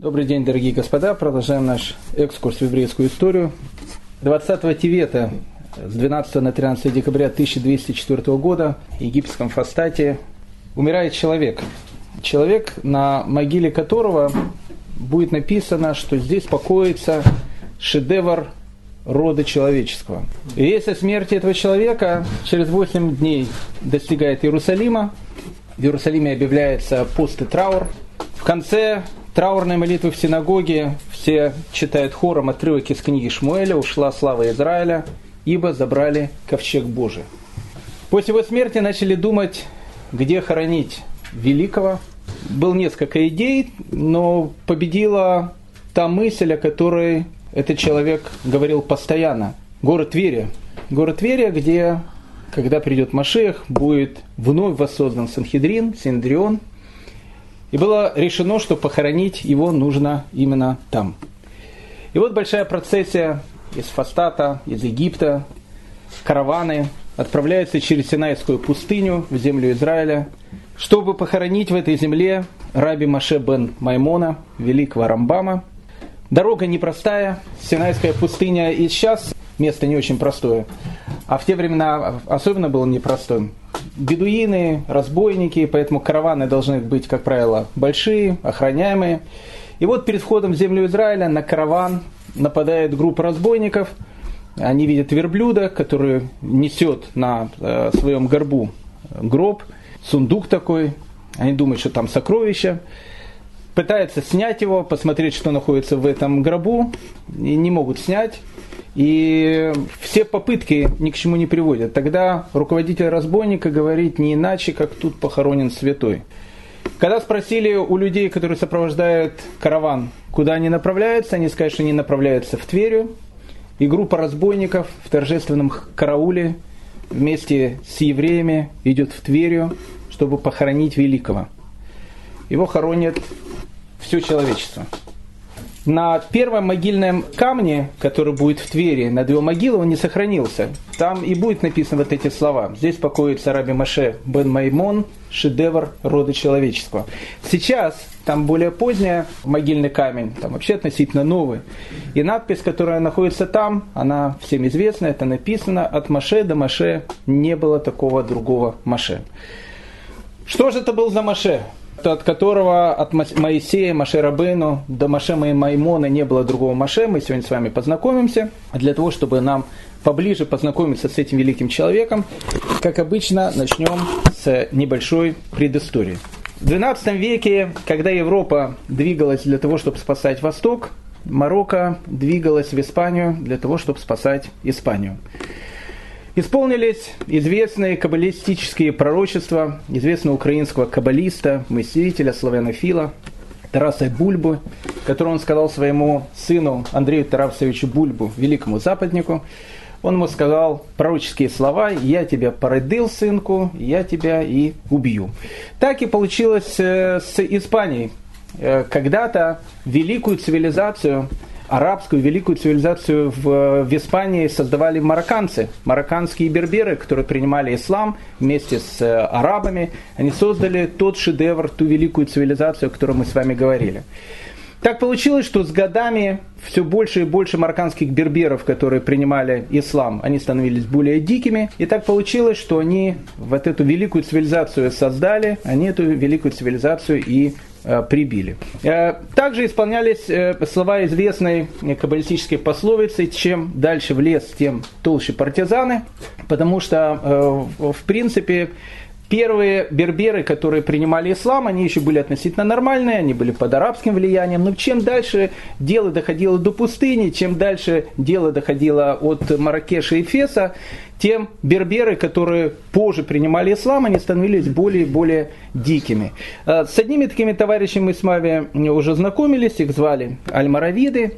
Добрый день, дорогие господа. Продолжаем наш экскурс в еврейскую историю. 20 Тивета с 12 на 13 декабря 1204 года в египетском Фастате умирает человек. Человек, на могиле которого будет написано, что здесь покоится шедевр рода человеческого. И если смерть этого человека через 8 дней достигает Иерусалима, в Иерусалиме объявляется пост и траур. В конце траурной молитвы в синагоге все читают хором отрывок из книги Шмуэля «Ушла слава Израиля, ибо забрали ковчег Божий». После его смерти начали думать, где хоронить великого. Был несколько идей, но победила та мысль, о которой этот человек говорил постоянно. Город Тверия. Город Тверия, где, когда придет Машех, будет вновь воссоздан Санхедрин, Синдрион – и было решено, что похоронить его нужно именно там. И вот большая процессия из Фастата, из Египта, караваны отправляются через Синайскую пустыню в землю Израиля, чтобы похоронить в этой земле раби Маше бен Маймона, великого Рамбама. Дорога непростая, Синайская пустыня и сейчас место не очень простое, а в те времена особенно было непростым бедуины, разбойники, поэтому караваны должны быть, как правило, большие, охраняемые. И вот перед входом в землю Израиля на караван нападает группа разбойников. Они видят верблюда, который несет на э, своем горбу гроб, сундук такой. Они думают, что там сокровища. Пытаются снять его, посмотреть, что находится в этом гробу. И не могут снять. И все попытки ни к чему не приводят. Тогда руководитель разбойника говорит не иначе, как тут похоронен святой. Когда спросили у людей, которые сопровождают караван, куда они направляются, они сказали, что они направляются в Тверю. И группа разбойников в торжественном карауле вместе с евреями идет в Тверю, чтобы похоронить великого. Его хоронят все человечество на первом могильном камне, который будет в Твери, над его могилой, он не сохранился. Там и будет написано вот эти слова. Здесь покоится Раби Маше бен Маймон, шедевр рода человеческого. Сейчас там более поздняя могильный камень, там вообще относительно новый. И надпись, которая находится там, она всем известна, это написано от Маше до Маше не было такого другого Маше. Что же это был за Маше? От которого от Моисея, Маше Рабейну до Маше Маймона не было другого Маше. Мы сегодня с вами познакомимся для того, чтобы нам поближе познакомиться с этим великим человеком. Как обычно, начнем с небольшой предыстории. В XII веке, когда Европа двигалась для того, чтобы спасать Восток, Марокко двигалась в Испанию для того, чтобы спасать Испанию. Исполнились известные каббалистические пророчества известного украинского каббалиста, мыслителя, славянофила Тараса Бульбы, который он сказал своему сыну Андрею Тарасовичу Бульбу, великому западнику, он ему сказал пророческие слова «Я тебя породил, сынку, я тебя и убью». Так и получилось э, с Испанией. Э, когда-то великую цивилизацию арабскую великую цивилизацию в, в Испании создавали марокканцы, марокканские берберы, которые принимали ислам вместе с э, арабами. Они создали тот шедевр, ту великую цивилизацию, о которой мы с вами говорили. Так получилось, что с годами все больше и больше марокканских берберов, которые принимали ислам, они становились более дикими. И так получилось, что они вот эту великую цивилизацию создали, они эту великую цивилизацию и прибили. Э, также исполнялись э, слова известной каббалистической пословицы «чем дальше в лес, тем толще партизаны», потому что, в принципе, Первые берберы, которые принимали ислам, они еще были относительно нормальные, они были под арабским влиянием. Но чем дальше дело доходило до пустыни, чем дальше дело доходило от Маракеша и Феса, тем берберы, которые позже принимали ислам, они становились более и более дикими. Э, с одними такими товарищами мы с вами уже знакомились, их звали Аль-Маравиды.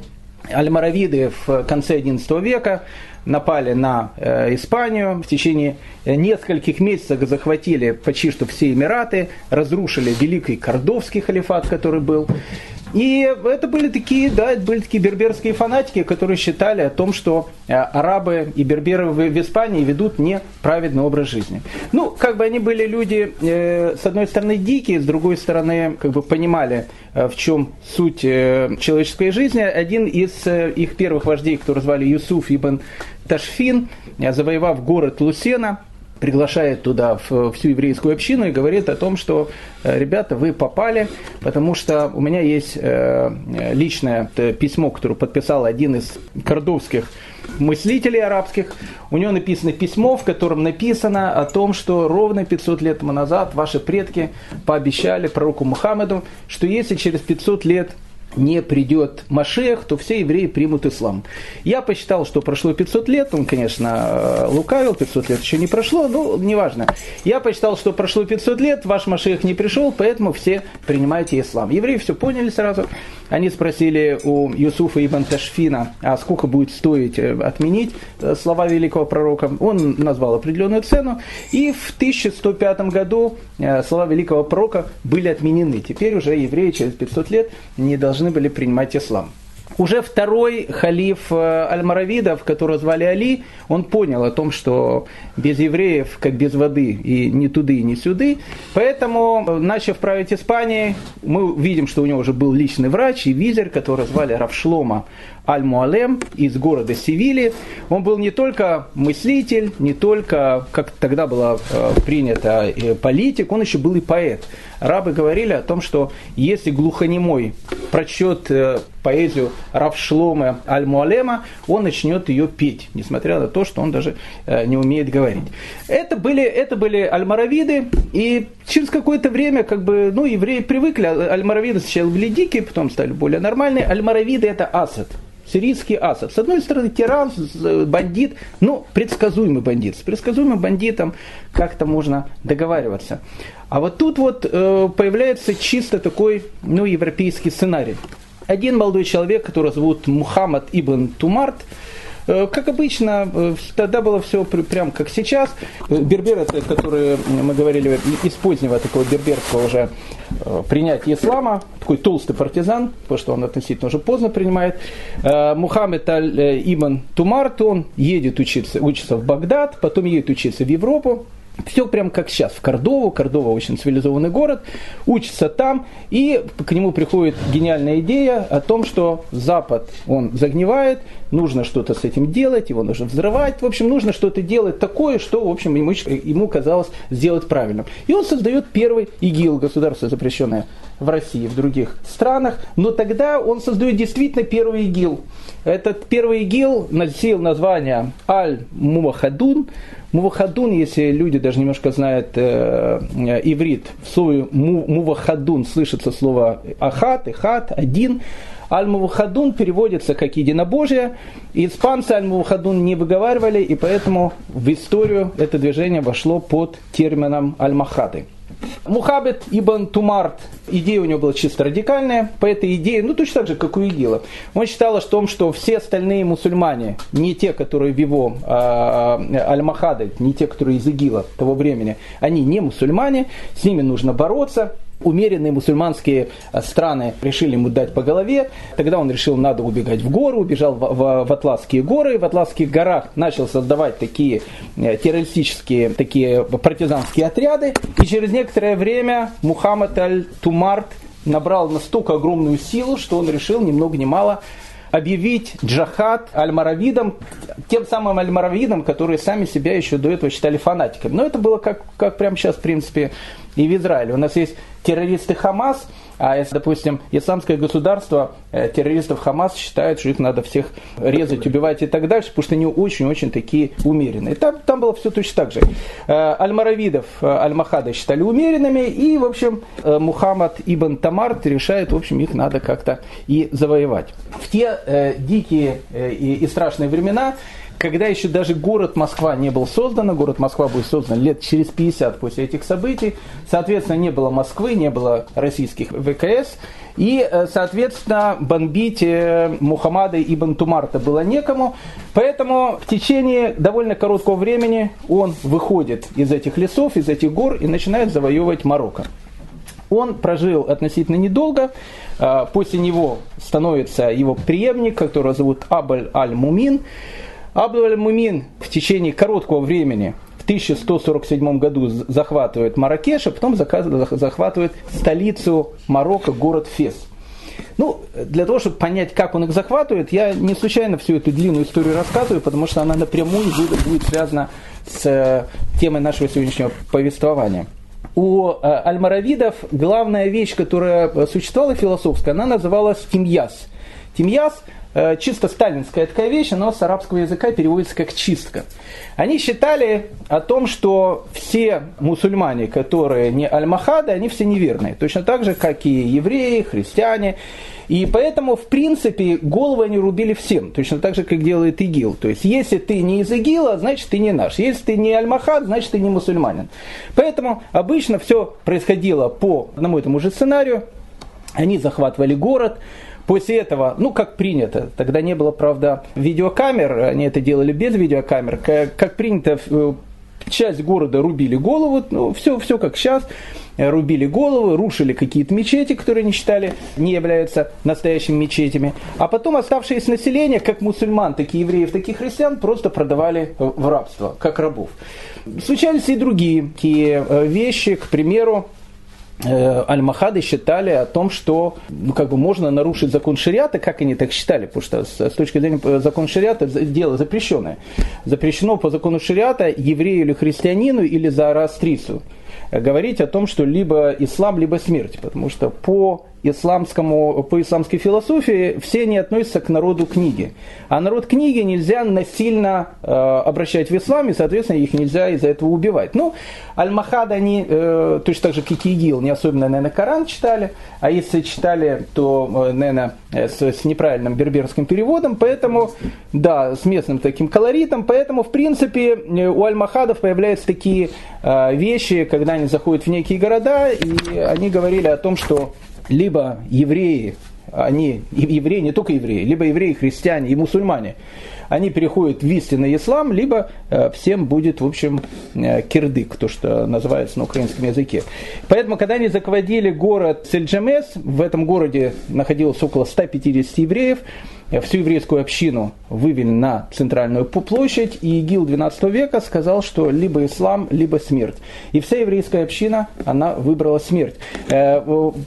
Аль-Маравиды в конце XI века напали на э, Испанию, в течение нескольких месяцев захватили почти что все Эмираты, разрушили великий Кордовский халифат, который был. И это были такие, да, это были такие берберские фанатики, которые считали о том, что э, арабы и берберы в Испании ведут неправедный образ жизни. Ну, как бы они были люди, э, с одной стороны, дикие, с другой стороны, как бы понимали, э, в чем суть человеческой жизни. Один из их первых вождей, которого звали Юсуф Ибн Ташфин, завоевав город Лусена, приглашает туда всю еврейскую общину и говорит о том, что э, ребята, вы попали, потому что у меня есть э, личное письмо, которое подписал один из кордовских мыслителей арабских. У него написано письмо, в котором написано о том, что ровно 500 лет тому назад ваши предки пообещали пророку Мухаммеду, что если через 500 лет не придет Машех, то все евреи примут ислам. Я посчитал, что прошло 500 лет, он, конечно, э, лукавил, 500 лет еще не прошло, но неважно. Я посчитал, что прошло 500 лет, ваш Машех не пришел, поэтому все принимайте ислам. Евреи все поняли сразу, они спросили у Юсуфа ибн Ташфина, а сколько будет стоить э, отменить э, слова великого пророка. Он назвал определенную цену, и в 1105 году слова великого пророка были отменены. Теперь уже евреи через 500 лет не должны были принимать ислам. Уже второй халиф э, Аль-Маравидов, которого звали Али, он понял о том, что без евреев, как без воды, и ни туды, ни сюды. Поэтому, э, начав править Испанией, мы видим, что у него уже был личный врач и визер, который звали Равшлома Аль-Муалем из города Севили. Он был не только мыслитель, не только, как тогда было э, принято, политик, он еще был и поэт. Рабы говорили о том, что если глухонемой прочет поэзию Равшлома Аль-Муалема, он начнет ее петь, несмотря на то, что он даже э, не умеет говорить. Это были, это были альмаравиды, и через какое-то время, как бы, ну, евреи привыкли, альмаравиды сначала были дикие, потом стали более нормальные. Альмаравиды это Асад, сирийский Асад. С одной стороны, тиран, бандит, ну, предсказуемый бандит. С предсказуемым бандитом как-то можно договариваться. А вот тут вот э, появляется чисто такой, ну, европейский сценарий один молодой человек, которого зовут Мухаммад Ибн Тумарт, как обычно, э, тогда было все прям как сейчас. Э, берберы, которые мы говорили из позднего такого берберского уже принятия ислама, такой толстый партизан, потому что он относительно уже поздно принимает. Мухаммед Аль-Ибн Тумарт, он едет учиться, учиться в Багдад, потом едет учиться в Европу, все прям как сейчас, в Кордову. Кордова очень цивилизованный город. Учится там, и к нему приходит гениальная идея о том, что Запад, он загнивает, нужно что-то с этим делать, его нужно взрывать. В общем, нужно что-то делать такое, что, в общем, ему, ему казалось сделать правильным. И он создает первый ИГИЛ, государство запрещенное в России, в других странах. Но тогда он создает действительно первый ИГИЛ. Этот первый ИГИЛ носил название Аль-Мувахадун. Мувахадун, если люди даже немножко знают э, э, иврит, в слове мувахадун слышится слово ахат, ихат, один. Аль-Мувахадун переводится как единобожие. Испанцы Аль-Мувахадун не выговаривали, и поэтому в историю это движение вошло под термином Аль-Махады. Мухабет Ибн Тумарт, идея у него была чисто радикальная, по этой идее, ну точно так же, как у Игила, он считал о том, что все остальные мусульмане, не те, которые в его а, Аль-Махады, не те, которые из Игила того времени, они не мусульмане, с ними нужно бороться, умеренные мусульманские э, страны решили ему дать по голове. Тогда он решил, надо убегать в горы, убежал в, в, в Атласские горы. В Атласских горах начал создавать такие э, террористические, такие партизанские отряды. И через некоторое время Мухаммад аль-Тумарт набрал настолько огромную силу, что он решил ни много ни мало объявить джахад аль-маравидам, тем самым аль-маравидам, которые сами себя еще до этого считали фанатиками. Но это было как, как прямо сейчас, в принципе, и в Израиле. У нас есть террористы Хамас, а если, допустим, исламское государство, э, террористов Хамас считают, что их надо всех резать, убивать и так дальше, потому что они очень-очень такие умеренные. Там, там было все точно так же. Э, Аль-Маравидов, э, Аль-Махада считали умеренными, и, в общем, Мухаммад Ибн Тамарт решает, в общем, их надо как-то и завоевать. В те э, дикие э, и, и страшные времена когда еще даже город Москва не был создан, город Москва будет создан лет через 50 после этих событий, соответственно, не было Москвы, не было российских ВКС, и, э, соответственно, бомбить э, Мухаммада Ибн Тумарта было некому, поэтому в течение довольно короткого времени он выходит из этих лесов, из этих гор и начинает завоевывать Марокко. Он прожил относительно недолго. Э, после него становится его преемник, которого зовут Абаль Аль-Мумин. Абаль Аль-Мумин в течение короткого времени в 1147 году захватывает Маракеш, а потом захватывает столицу Марокко, город Фес. Ну, для того, чтобы понять, как он их захватывает, я не случайно всю эту длинную историю рассказываю, потому что она напрямую будет, будет связана с э, темой нашего сегодняшнего повествования. У э, альмаравидов главная вещь, которая существовала философская, она называлась тимьяс. Тимьяс Э, чисто сталинская такая вещь, но с арабского языка переводится как чистка. Они считали о том, что все мусульмане, которые не аль-Махады, они все неверные. Точно так же, как и евреи, христиане. И поэтому, в принципе, головы они рубили всем, точно так же, как делает ИГИЛ. То есть, если ты не из ИГИЛа, значит, ты не наш. Если ты не Аль-Махад, значит, ты не мусульманин. Поэтому обычно все происходило по одному и тому же сценарию. Они захватывали город, После этого, ну как принято, тогда не было, правда, видеокамер, они это делали без видеокамер, как, как принято, э, часть города рубили голову, ну все, все как сейчас, э, рубили головы, рушили какие-то мечети, которые они считали не являются настоящими мечетями. А потом оставшееся население, как мусульман, так и евреев, так и христиан, просто продавали в рабство, как рабов. Случались и другие такие э, вещи, к примеру, Э, Аль-Махады считали о том, что ну, как бы можно нарушить закон шариата, как они так считали, потому что с, с точки зрения э, закона шариата дело запрещенное. Запрещено по закону шариата еврею или христианину или зороастрицу говорить о том, что либо ислам, либо смерть, потому что по исламскому, по исламской философии все они относятся к народу книги. А народ книги нельзя насильно э, обращать в ислам, и, соответственно, их нельзя из-за этого убивать. Ну, Аль-Махад они, э, точно так же, как и ИГИЛ, не особенно, наверное, Коран читали, а если читали, то, э, наверное, с, с неправильным берберским переводом, поэтому, да, с местным таким колоритом, поэтому, в принципе, у Аль-Махадов появляются такие э, вещи, когда они заходят в некие города, и они говорили о том, что либо евреи, они, евреи, не только евреи, либо евреи, христиане и мусульмане, они переходят в истинный ислам, либо э, всем будет, в общем, э, кирдык, то, что называется на украинском языке. Поэтому, когда они захватили город Сельджамес, в этом городе находилось около 150 евреев, всю еврейскую общину вывели на центральную площадь, и ИГИЛ XII века сказал, что либо ислам, либо смерть. И вся еврейская община, она выбрала смерть. Э,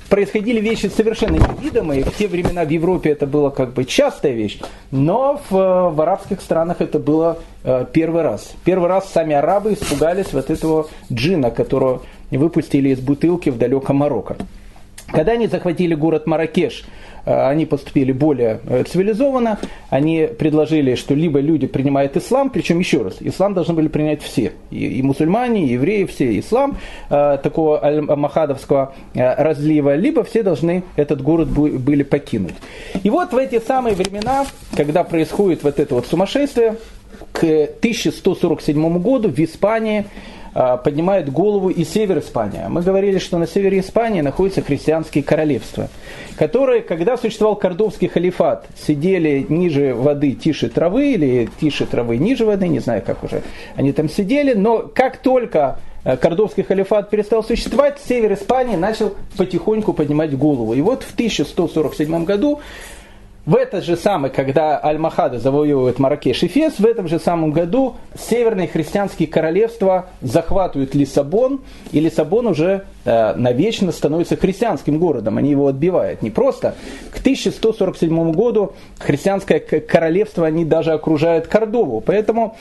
происходили вещи совершенно невидимые. В те времена в Европе это было как бы частая вещь, но в, в арабских странах это было э, первый раз. Первый раз сами арабы испугались вот этого джина, которого выпустили из бутылки в далеком Марокко. Когда они захватили город Маракеш, Э, они поступили более э, цивилизованно, они предложили, что либо люди принимают ислам, причем еще раз, ислам должны были принять все, и, и мусульмане, и евреи, все, ислам э, такого аль-махадовского разлива, либо все должны этот город были покинуть. И вот в эти самые времена, когда происходит вот это вот сумасшествие, к 1147 году в Испании поднимает голову и север Испании. Мы говорили, что на севере Испании находятся христианские королевства, которые, когда существовал кордовский халифат, сидели ниже воды, тише травы, или тише травы, ниже воды, не знаю, как уже они там сидели, но как только э, Кордовский халифат перестал существовать, север Испании начал потихоньку поднимать голову. И вот в 1147 году в этот же самый, когда Аль-Махада завоевывает Маракеш и Фес, в этом же самом году северные христианские королевства захватывают Лиссабон, и Лиссабон уже э, навечно становится христианским городом. Они его отбивают. Не просто. К 1147 году христианское королевство, они даже окружают Кордову. Поэтому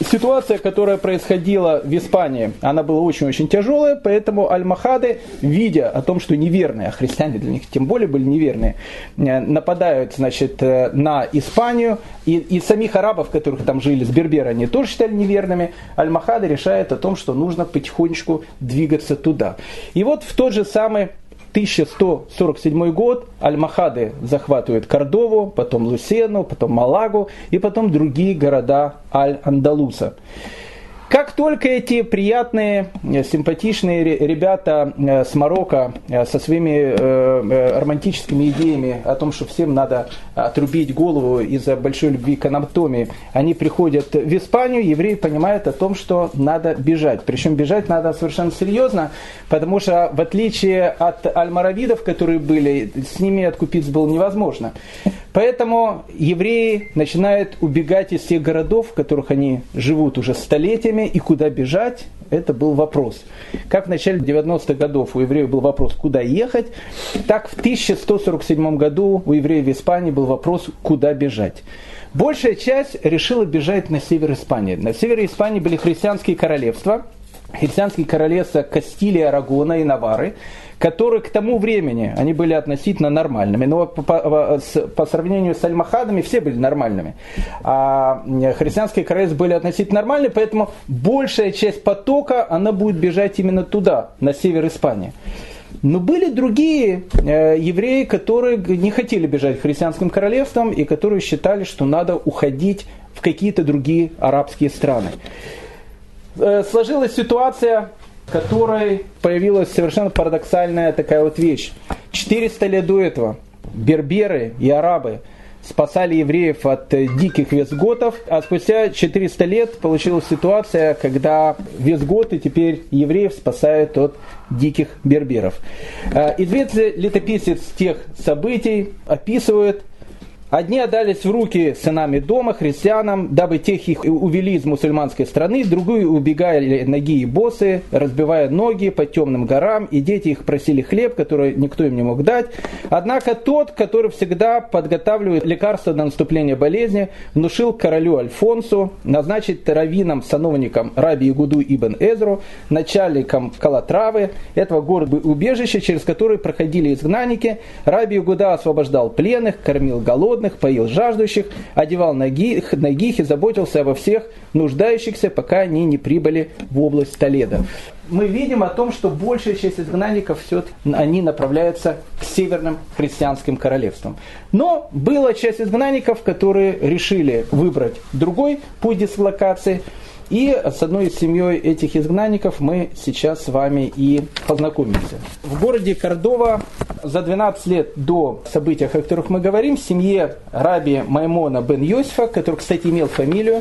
ситуация, которая происходила в Испании, она была очень-очень тяжелая, поэтому Аль-Махады, видя о том, что неверные, а христиане для них тем более были неверные, э, нападают значит, э, на Испанию, и, и самих арабов, которых там жили, с Бербера, они тоже считали неверными, Аль-Махады решает о том, что нужно потихонечку двигаться туда. И вот в тот же самый 1147 год Аль-Махады захватывают Кордову, потом Лусену, потом Малагу и потом другие города Аль-Андалуса. Как только эти приятные, э, симпатичные ребята э, с Марокко э, со своими романтическими идеями о том, что всем надо отрубить голову из-за большой любви к анатомии, они приходят в Испанию, евреи понимают о том, что надо бежать. Причем бежать надо совершенно серьезно, потому что в отличие от альмаравидов, которые были, с ними откупиться было невозможно. Поэтому евреи начинают убегать из тех городов, в которых они живут уже столетиями, и куда бежать, это был вопрос. Как в начале 90-х годов у евреев был вопрос, куда ехать, так в 1147 году у евреев в Испании был вопрос, куда бежать. Большая часть решила бежать на север Испании. На севере Испании были христианские королевства, христианские королевства Кастилии, Арагона и Навары, которые к тому времени, они были относительно нормальными, но по, по, по сравнению с альмахадами все были нормальными. А христианские королевства были относительно нормальны, поэтому большая часть потока, она будет бежать именно туда, на север Испании. Но были другие э, евреи, которые не хотели бежать христианским королевством и которые считали, что надо уходить в какие-то другие арабские страны. Э, сложилась ситуация, которой появилась совершенно парадоксальная такая вот вещь. 400 лет до этого берберы и арабы спасали евреев от э, диких визготов, а спустя 400 лет получилась ситуация, когда визготы теперь евреев спасают от диких берберов. Э, известный летописец тех событий описывает Одни отдались в руки сынами дома, христианам, дабы тех их увели из мусульманской страны, другие убегали ноги и босы, разбивая ноги по темным горам, и дети их просили хлеб, который никто им не мог дать. Однако тот, который всегда подготавливает лекарства до наступления болезни, внушил королю Альфонсу назначить раввином, сановником Раби Игуду Ибн Эзру, начальником Калатравы, этого города убежища, через который проходили изгнанники. Раби Игуда освобождал пленных, кормил голодных, голодных, поил жаждущих, одевал ногих, ногих и заботился обо всех нуждающихся, пока они не прибыли в область Толеда. Мы видим о том, что большая часть изгнанников все они направляются к северным христианским королевствам. Но была часть изгнанников, которые решили выбрать другой путь дислокации – и с одной из семьей этих изгнанников мы сейчас с вами и познакомимся. В городе Кордова за 12 лет до событий, о которых мы говорим, в семье раби Маймона бен Йосифа, который, кстати, имел фамилию,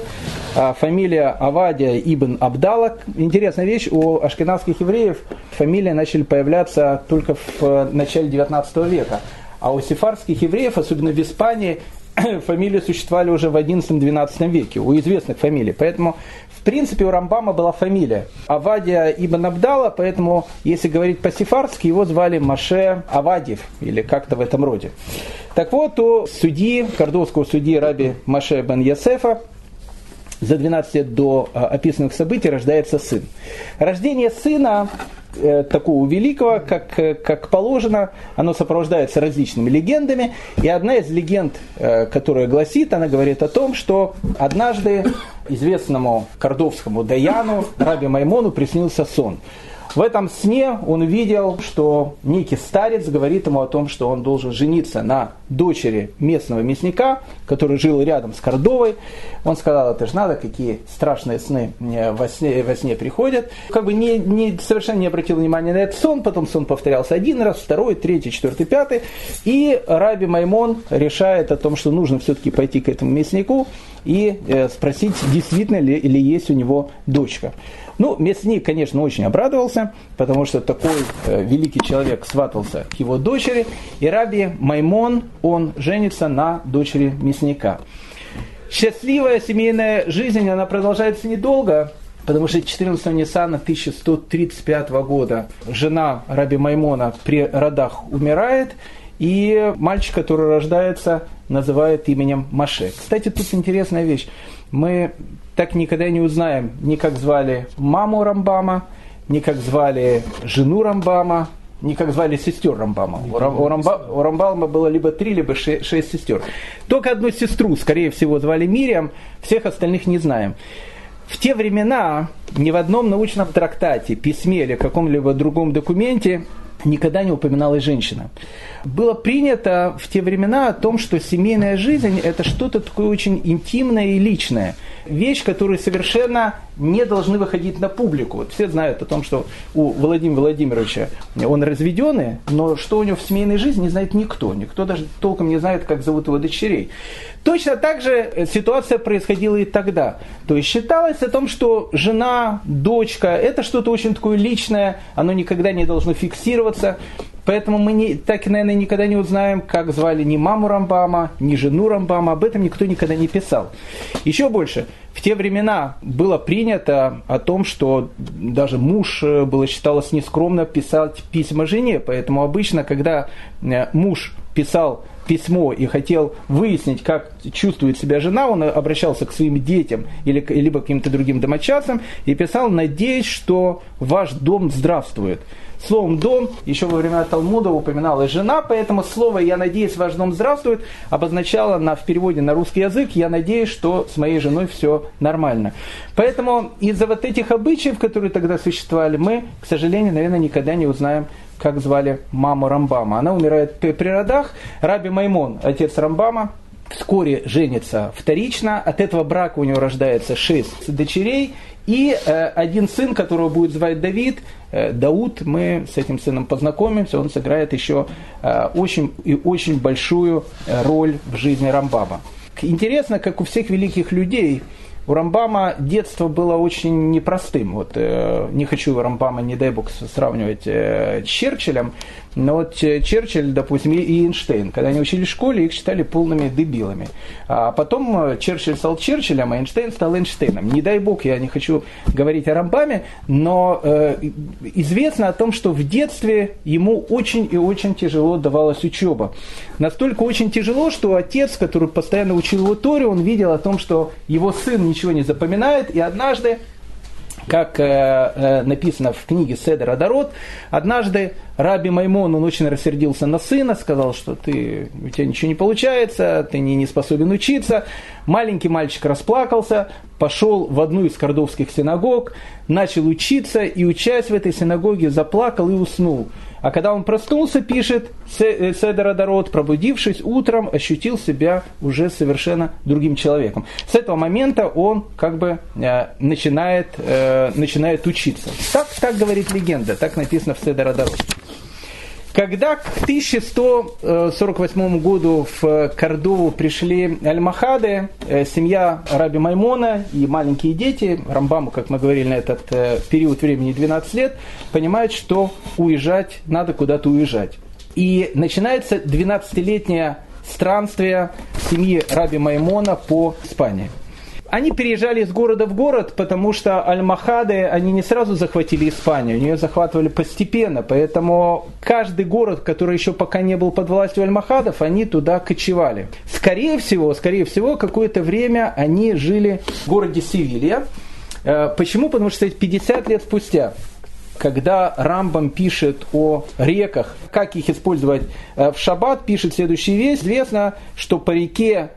а, фамилия Авадия ибн Абдала. Интересная вещь, у ашкенадских евреев фамилии начали появляться только в начале 19 века. А у сефардских евреев, особенно в Испании, фамилии существовали уже в 11-12 веке, у известных фамилий. Поэтому в принципе, у Рамбама была фамилия Авадия ибн Абдала, поэтому, если говорить по-сефардски, его звали Маше Авадьев, или как-то в этом роде. Так вот, у судьи, кордовского судьи Раби Маше бен Ясефа, за 12 лет до а, описанных событий рождается сын. Рождение сына Э, такого великого, как, э, как положено, оно сопровождается различными легендами. И одна из легенд, э, которая гласит, она говорит о том, что однажды известному кордовскому Даяну, Раби Маймону, приснился сон. В этом сне он видел, что некий старец говорит ему о том, что он должен жениться на дочери местного мясника, который жил рядом с Кордовой. Он сказал, это же надо, какие страшные сны во сне, во сне приходят. Как бы не, не, совершенно не обратил внимания на этот сон, потом сон повторялся один раз, второй, третий, четвертый, пятый. И Раби Маймон решает о том, что нужно все-таки пойти к этому мяснику и э, спросить, действительно ли, ли есть у него дочка. Ну, мясник, конечно, очень обрадовался, потому что такой э, великий человек сватался к его дочери, и Раби Маймон, он женится на дочери мясника. Счастливая семейная жизнь, она продолжается недолго, Потому что 14 Ниссана 1135 года жена Раби Маймона при родах умирает, и мальчик, который рождается, называют именем Маше. Кстати, тут интересная вещь. Мы так никогда не узнаем ни как звали маму Рамбама, ни как звали жену Рамбама, ни как звали сестер Рамбама. У, у, Рамба, у Рамбама было либо три, либо шесть, шесть сестер. Только одну сестру, скорее всего, звали Мириам, всех остальных не знаем. В те времена ни в одном научном трактате, письме или каком-либо другом документе никогда не упоминалась женщина. Было принято в те времена о том, что семейная жизнь – это что-то такое очень интимное и личное. Вещь, которую совершенно не должны выходить на публику. Вот все знают о том, что у Владимира Владимировича он разведенный, но что у него в семейной жизни не знает никто. Никто даже толком не знает, как зовут его дочерей. Точно так же ситуация происходила и тогда. То есть считалось о том, что жена, дочка, это что-то очень такое личное, оно никогда не должно фиксироваться. Поэтому мы не, так, наверное, никогда не узнаем, как звали ни маму Рамбама, ни жену Рамбама. Об этом никто никогда не писал. Еще больше. В те времена было принято о том, что даже муж э, было считалось нескромно писать письма жене. Поэтому обычно, когда э, муж писал письмо и хотел выяснить, как чувствует себя жена, он обращался к своим детям или либо к каким-то другим домочадцам и писал, надеюсь, что ваш дом здравствует. Словом «дом» еще во времена Талмуда упоминалась жена, поэтому слово «я надеюсь, ваш дом здравствует» обозначало на, в переводе на русский язык «я надеюсь, что с моей женой все нормально». Поэтому из-за вот этих обычаев, которые тогда существовали, мы, к сожалению, наверное, никогда не узнаем как звали маму Рамбама. Она умирает при родах. Раби Маймон, отец Рамбама, вскоре женится вторично. От этого брака у него рождается шесть дочерей и э, один сын, которого будет звать Давид. Э, Дауд, мы с этим сыном познакомимся, он сыграет еще э, очень и очень большую э, роль в жизни Рамбама. Интересно, как у всех великих людей, у Рамбама детство было очень непростым. Вот, э, не хочу Рамбама, не дай бог, сравнивать э, с Черчиллем, но вот э, Черчилль, допустим, и Эйнштейн, когда они учились в школе, их считали полными дебилами. А потом э, Черчилль стал Черчиллем, а Эйнштейн стал Эйнштейном. Не дай бог, я не хочу говорить о Рамбаме, но э, известно о том, что в детстве ему очень и очень тяжело давалась учеба. Настолько очень тяжело, что отец, который постоянно учил его Торе, он видел о том, что его сын ничего не запоминает, и однажды как э, э, написано в книге Седер Адарот, однажды Раби Маймон, он очень рассердился на сына, сказал, что ты, у тебя ничего не получается, ты не, не способен учиться. Маленький мальчик расплакался, пошел в одну из кордовских синагог, начал учиться и, учась в этой синагоге, заплакал и уснул. А когда он проснулся, пишет э, Седер Адарот, пробудившись утром, ощутил себя уже совершенно другим человеком. С этого момента он как бы э, начинает, э, начинает учиться. Так, так говорит легенда, так написано в Седер Адарот. Когда к 1148 году в Кордову пришли Аль-Махады, э, семья Раби Маймона и маленькие дети, Рамбаму, как мы говорили, на этот э, период времени 12 лет, понимают, что уезжать, надо куда-то уезжать. И начинается 12-летнее странствие семьи Раби Маймона по Испании. Они переезжали из города в город, потому что Аль-Махады, они не сразу захватили Испанию, они ее захватывали постепенно, поэтому каждый город, который еще пока не был под властью Аль-Махадов, они туда кочевали. Скорее всего, скорее всего, какое-то время они жили в городе Севилья. Э, почему? Потому что 50 лет спустя когда Рамбам пишет о реках, как их использовать э, в шаббат, пишет следующую вещь. Известно, что по реке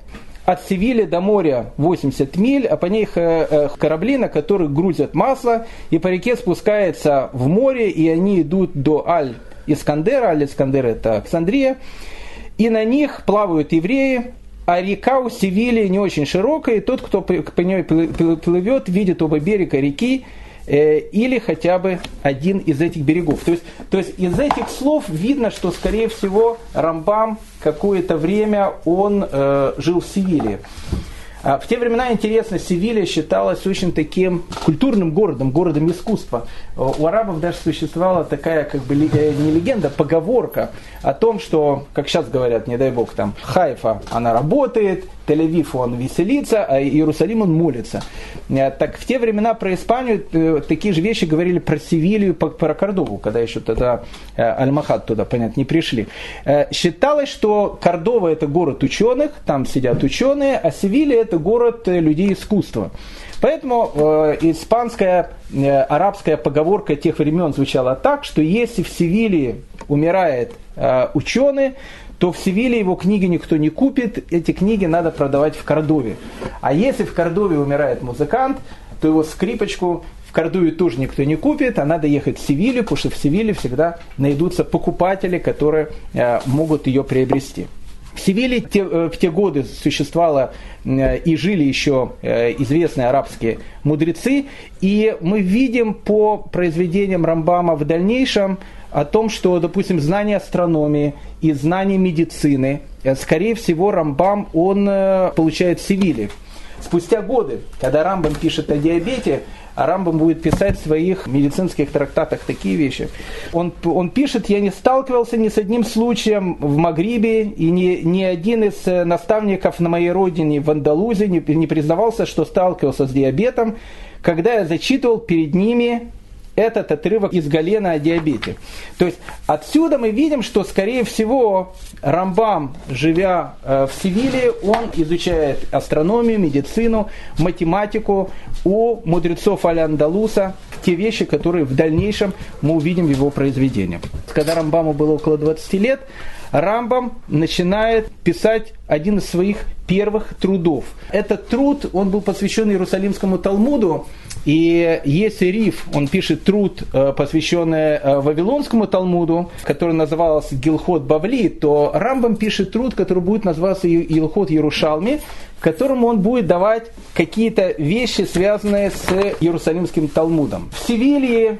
от Севили до моря 80 миль, а по ней э, э, корабли, на которых грузят масло, и по реке спускается в море, и они идут до Аль-Искандера, Аль-Искандер это Александрия, и на них плавают евреи, а река у Севили не очень широкая, и тот, кто по ней плывет, видит оба берега реки, или хотя бы один из этих берегов. То есть, то есть из этих слов видно, что, скорее всего, Рамбам какое-то время он э, жил в Севиле. А в те времена, интересно, Севилья считалась очень таким культурным городом, городом искусства. У арабов даже существовала такая, как бы, э, не легенда, поговорка о том, что, как сейчас говорят, не дай бог, там, Хайфа, она работает, Тель-Авив он веселится, а Иерусалим он молится. Э, так в те времена про Испанию э, такие же вещи говорили про Севилью, про Кордову, когда еще тогда Аль-Махат туда, понятно, не пришли. Считалось, что Кордова это город ученых, там сидят ученые, а Севилья это город людей искусства. Поэтому э, испанская, э, арабская поговорка тех времен звучала так, что если в Севилии умирает э, ученый, то в Севиле его книги никто не купит, эти книги надо продавать в Кордове. А если в Кордове умирает музыкант, то его скрипочку в Кордове тоже никто не купит, а надо ехать в Севилью, потому что в Севиле всегда найдутся покупатели, которые э, могут ее приобрести. В Севиле те, э, в те годы существовало э, и жили еще э, известные арабские мудрецы, и мы видим по произведениям Рамбама в дальнейшем о том, что, допустим, знание астрономии и знание медицины, скорее всего, Рамбам он получает в Севиле. Спустя годы, когда Рамбам пишет о диабете, а Рамбам будет писать в своих медицинских трактатах такие вещи. Он, он пишет, я не сталкивался ни с одним случаем в Магрибе, и ни, ни один из э, наставников на моей родине в Андалузе не, не признавался, что сталкивался с диабетом, когда я зачитывал перед ними этот отрывок из Галена о диабете. То есть отсюда мы видим, что скорее всего Рамбам, живя э, в Севиле, он изучает астрономию, медицину, математику у мудрецов Аля-Андалуса, те вещи, которые в дальнейшем мы увидим в его произведениях. Когда Рамбаму было около 20 лет, Рамбам начинает писать один из своих первых трудов. Этот труд, он был посвящен Иерусалимскому Талмуду, и если Риф, он пишет труд, э, посвященный э, Вавилонскому Талмуду, который назывался Гилхот Бавли, то Рамбам пишет труд, который будет называться Гилхот Ярушалми, в котором он будет давать какие-то вещи, связанные с Иерусалимским Талмудом. В Севилье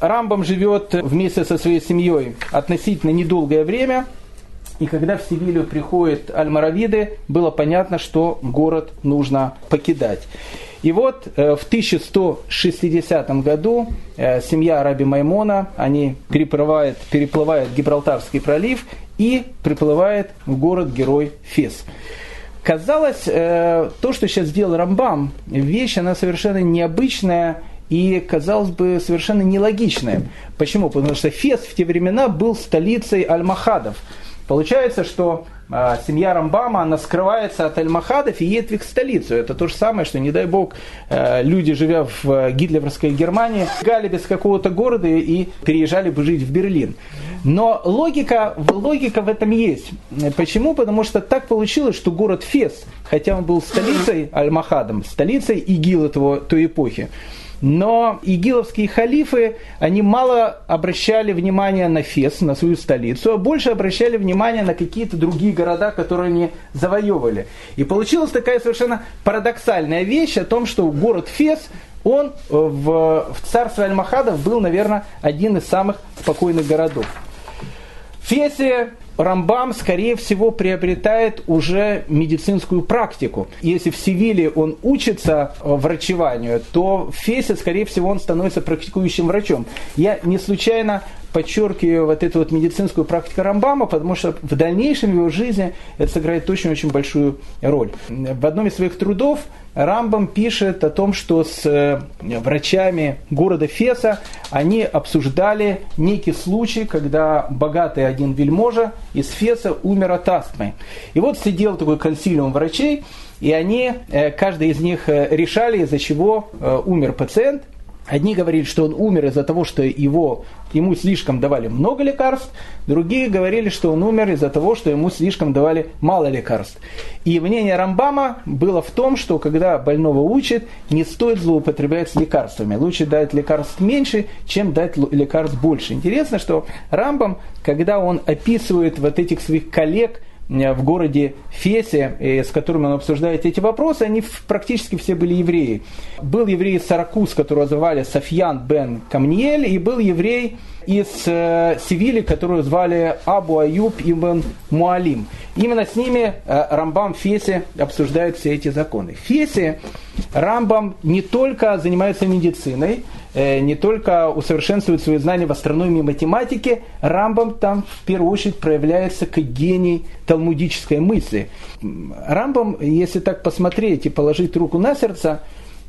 Рамбам живет вместе со своей семьей относительно недолгое время, и когда в Севилью приходят альмаравиды, было понятно, что город нужно покидать. И вот э, в 1160 году э, семья Раби Маймона, они переплывают, переплывают Гибралтарский пролив и приплывает в город-герой Фес. Казалось, э, то, что сейчас сделал Рамбам, вещь, она совершенно необычная и, казалось бы, совершенно нелогичная. Почему? Потому что Фес в те времена был столицей Аль-Махадов. Получается, что а, семья Рамбама, она скрывается от Аль-Махадов и едет в их столицу. Это то же самое, что, не дай бог, э, люди, живя в э, гитлеровской Германии, бегали без какого-то города и переезжали бы жить в Берлин. Но логика, логика в этом есть. Почему? Потому что так получилось, что город Фес, хотя он был столицей Аль-Махадом, столицей ИГИЛ этого, той эпохи, но игиловские халифы, они мало обращали внимание на Фес, на свою столицу, а больше обращали внимание на какие-то другие города, которые они завоевывали. И получилась такая совершенно парадоксальная вещь о том, что город Фес, он в, в царстве Аль-Махадов был, наверное, один из самых спокойных городов. Фесе Рамбам, скорее всего, приобретает уже медицинскую практику. Если в Севиле он учится врачеванию, то в Фесе, скорее всего, он становится практикующим врачом. Я не случайно подчеркиваю вот эту вот медицинскую практику Рамбама, потому что в дальнейшем его жизни это сыграет очень-очень большую роль. В одном из своих трудов Рамбам пишет о том, что с э, врачами города Феса они обсуждали некий случай, когда богатый один вельможа из Феса умер от астмы. И вот сидел такой консилиум врачей, и они, э, каждый из них э, решали, из-за чего умер пациент – Одни говорили, что он умер из-за того, что его, ему слишком давали много лекарств, другие говорили, что он умер из-за того, что ему слишком давали мало лекарств. И мнение Рамбама было в том, что когда больного учат, не стоит злоупотреблять с лекарствами. Лучше дать лекарств меньше, чем дать лекарств больше. Интересно, что Рамбам, когда он описывает вот этих своих коллег, в городе Фесе, э, с которым он обсуждает эти вопросы, они практически все были евреи. Был еврей из Саракус, которого звали Софьян бен Камниель, и был еврей из э, Севили, которую звали Абу Аюб ибн Муалим. Именно с ними э, Рамбам Фесе обсуждает все эти законы. Фесе Рамбам не только занимается медициной, Э, не только усовершенствует свои знания в астрономии и математике, Рамбам там в первую очередь проявляется как гений талмудической мысли. Рамбам, если так посмотреть и положить руку на сердце,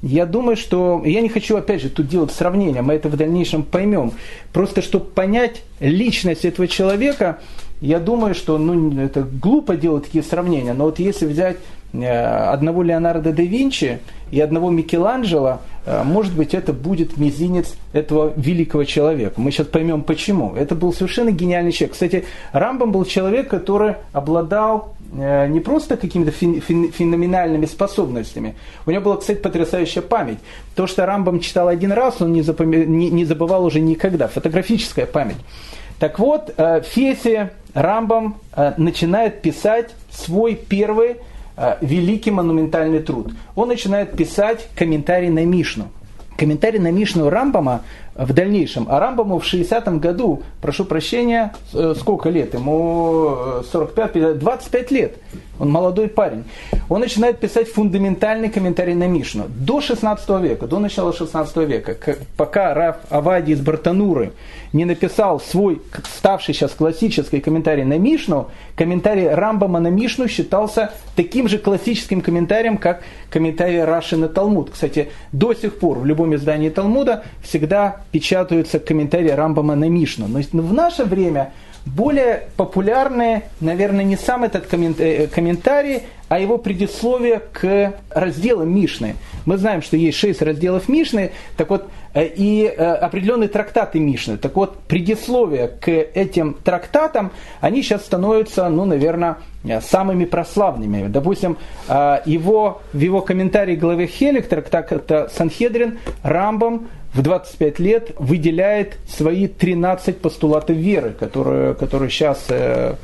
я думаю, что... Я не хочу, опять же, тут делать сравнение, мы это в дальнейшем поймем. Просто, чтобы понять личность этого человека, я думаю, что ну, это глупо делать такие сравнения, но вот если взять э, одного Леонардо да Винчи и одного Микеланджело, э, может быть, это будет мизинец этого великого человека. Мы сейчас поймем почему. Это был совершенно гениальный человек. Кстати, Рамбом был человек, который обладал э, не просто какими-то феноменальными способностями. У него была, кстати, потрясающая память. То, что Рамбом читал один раз, он не, не забывал уже никогда. Фотографическая память. Так вот, в Фесе Рамбам начинает писать свой первый великий монументальный труд. Он начинает писать комментарий на Мишну. Комментарий на Мишну Рамбама в дальнейшем. А Рамбаму в 60-м году, прошу прощения, э, сколько лет? Ему 45, э, 25 лет. Он молодой парень. Он начинает писать фундаментальный комментарий на Мишну. До 16 века, до начала 16 века, пока Раф Авади из Бартануры не написал свой, ставший сейчас классический комментарий на Мишну, комментарий Рамбама на Мишну считался таким же классическим комментарием, как комментарий Раши на Талмуд. Кстати, до сих пор в любом издании Талмуда всегда печатаются комментарии Рамбама на Мишну. Но в наше время более популярные, наверное, не сам этот э, комментарий, а его предисловие к разделам Мишны. Мы знаем, что есть шесть разделов Мишны, так вот, э, и э, определенные трактаты Мишны. Так вот, предисловия к этим трактатам, они сейчас становятся, ну, наверное, самыми прославными. Допустим, его, в его комментарии главе Хелик, трактат Санхедрин, Рамбам в 25 лет выделяет свои 13 постулатов веры, которые, которые сейчас э,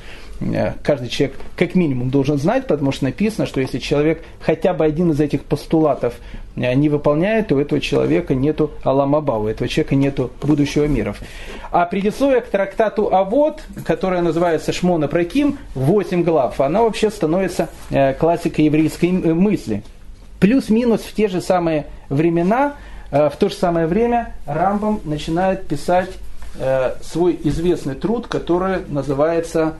э, каждый человек как минимум должен знать, потому что написано, что если человек хотя бы один из этих постулатов э, не выполняет, то у этого человека нету Аламаба, у этого человека нету будущего мира. А предисловие к трактату Авод, которое называется Шмона Праким, 8 глав, она вообще становится классикой еврейской мысли. Плюс-минус в те же самые времена в то же самое время Рамбам начинает писать э, свой известный труд, который называется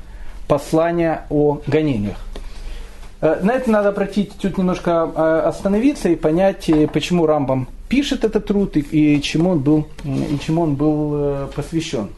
«Послание о гонениях». Э, на это надо обратить чуть немножко остановиться и понять, почему Рамбам пишет этот труд и, чему он был, и чему он был посвящен.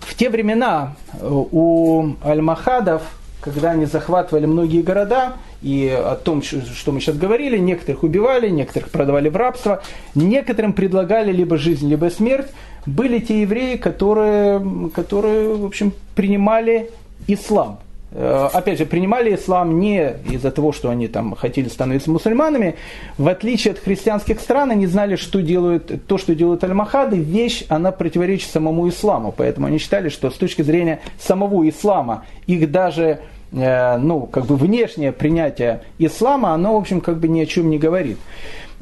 В те времена у альмахадов, когда они захватывали многие города, и о том, что мы сейчас говорили, некоторых убивали, некоторых продавали в рабство, некоторым предлагали либо жизнь, либо смерть. Были те евреи, которые, которые в общем, принимали ислам. Э, опять же, принимали ислам не из-за того, что они там хотели становиться мусульманами. В отличие от христианских стран, они знали, что делают, то, что делают аль-Махады, вещь, она противоречит самому исламу. Поэтому они считали, что с точки зрения самого ислама, их даже ну, как бы внешнее принятие ислама, оно, в общем, как бы ни о чем не говорит.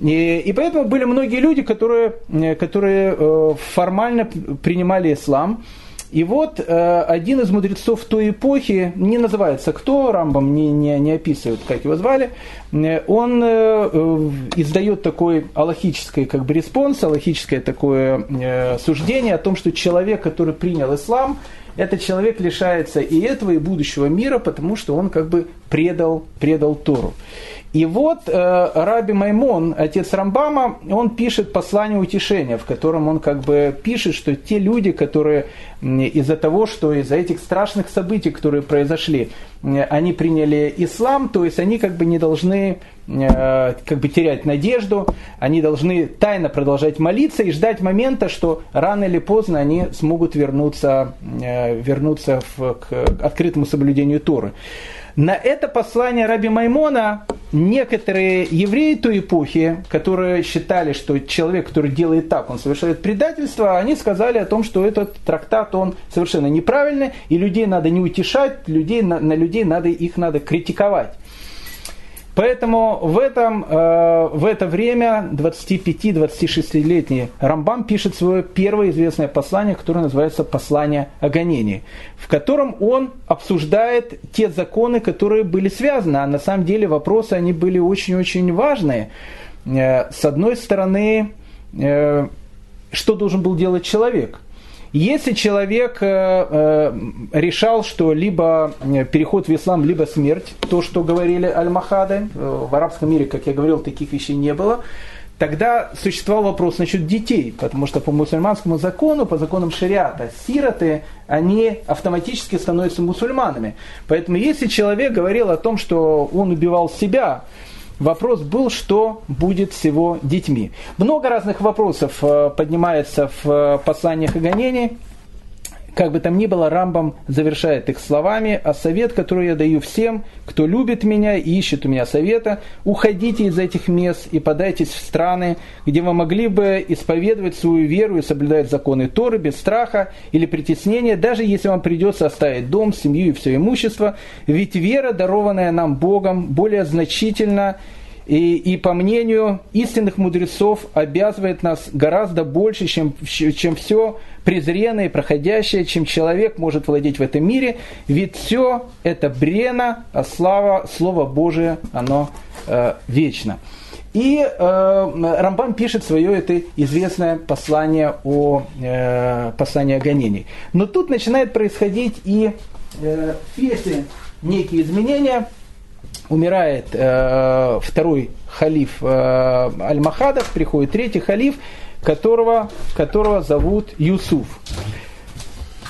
И, и поэтому были многие люди, которые, э, которые э, формально принимали ислам. И вот один из мудрецов той эпохи, не называется кто, Рамбам не, не, не описывает, как его звали, он издает такой алахический как бы респонс, алахическое такое суждение о том, что человек, который принял ислам, этот человек лишается и этого, и будущего мира, потому что он как бы предал, предал Тору. И вот э, Раби Маймон, отец Рамбама, он пишет послание утешения, в котором он как бы пишет, что те люди, которые из-за того, что из-за этих страшных событий, которые произошли, они приняли ислам, то есть они как бы не должны э, как бы терять надежду, они должны тайно продолжать молиться и ждать момента, что рано или поздно они смогут вернуться, э, вернуться в, к открытому соблюдению Торы. На это послание Раби Маймона некоторые евреи той эпохи, которые считали, что человек, который делает так, он совершает предательство, они сказали о том, что этот трактат, он совершенно неправильный, и людей надо не утешать, людей, на, на людей надо, их надо критиковать. Поэтому в, этом, э, в это время 25-26-летний Рамбам пишет свое первое известное послание, которое называется «Послание о гонении», в котором он обсуждает те законы, которые были связаны. А на самом деле вопросы, они были очень-очень важные. Э, с одной стороны, э, что должен был делать человек – если человек э, э, решал, что либо э, переход в ислам, либо смерть, то, что говорили аль-Махады, в арабском мире, как я говорил, таких вещей не было, тогда существовал вопрос насчет детей, потому что по мусульманскому закону, по законам шариата, сироты, они автоматически становятся мусульманами. Поэтому если человек говорил о том, что он убивал себя, Вопрос был, что будет с его детьми. Много разных вопросов э, поднимается в э, посланиях и гонений. Как бы там ни было, Рамбам завершает их словами, а совет, который я даю всем, кто любит меня и ищет у меня совета, уходите из этих мест и подайтесь в страны, где вы могли бы исповедовать свою веру и соблюдать законы Торы без страха или притеснения, даже если вам придется оставить дом, семью и все имущество, ведь вера, дарованная нам Богом, более значительна и, и по мнению истинных мудрецов обязывает нас гораздо больше, чем, чем все презренное и проходящее, чем человек может владеть в этом мире. Ведь все это брена, а слава, Слово Божие, оно э, вечно. И э, Рамбам пишет свое это известное послание о, э, послание о гонении. Но тут начинает происходить и э, в некие изменения – умирает э, второй халиф э, Аль-Махадов, приходит третий халиф, которого, которого зовут Юсуф.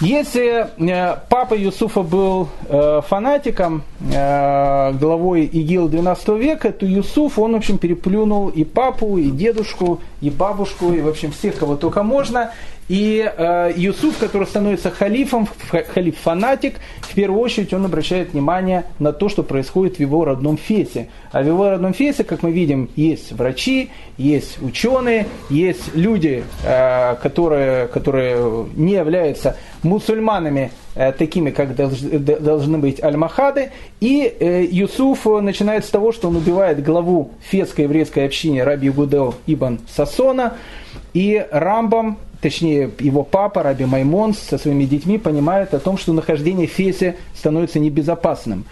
Если э, папа Юсуфа был э, фанатиком, главой ИГИЛ 12 века, то Юсуф, он, в общем, переплюнул и папу, и дедушку, и бабушку, и, в общем, всех, кого только можно. И э, Юсуф, который становится халифом, халиф-фанатик, в первую очередь он обращает внимание на то, что происходит в его родном Фесе. А в его родном Фесе, как мы видим, есть врачи, есть ученые, есть люди, э, которые, которые не являются мусульманами, э, такими, как должны быть аль-Махады. И э, Юсуф начинает с того, что он убивает главу фесской еврейской общины Раби Гудел Ибн Сасона. И Рамбам точнее его папа, Раби Маймон, со своими детьми понимает о том, что нахождение в Фесе становится небезопасным.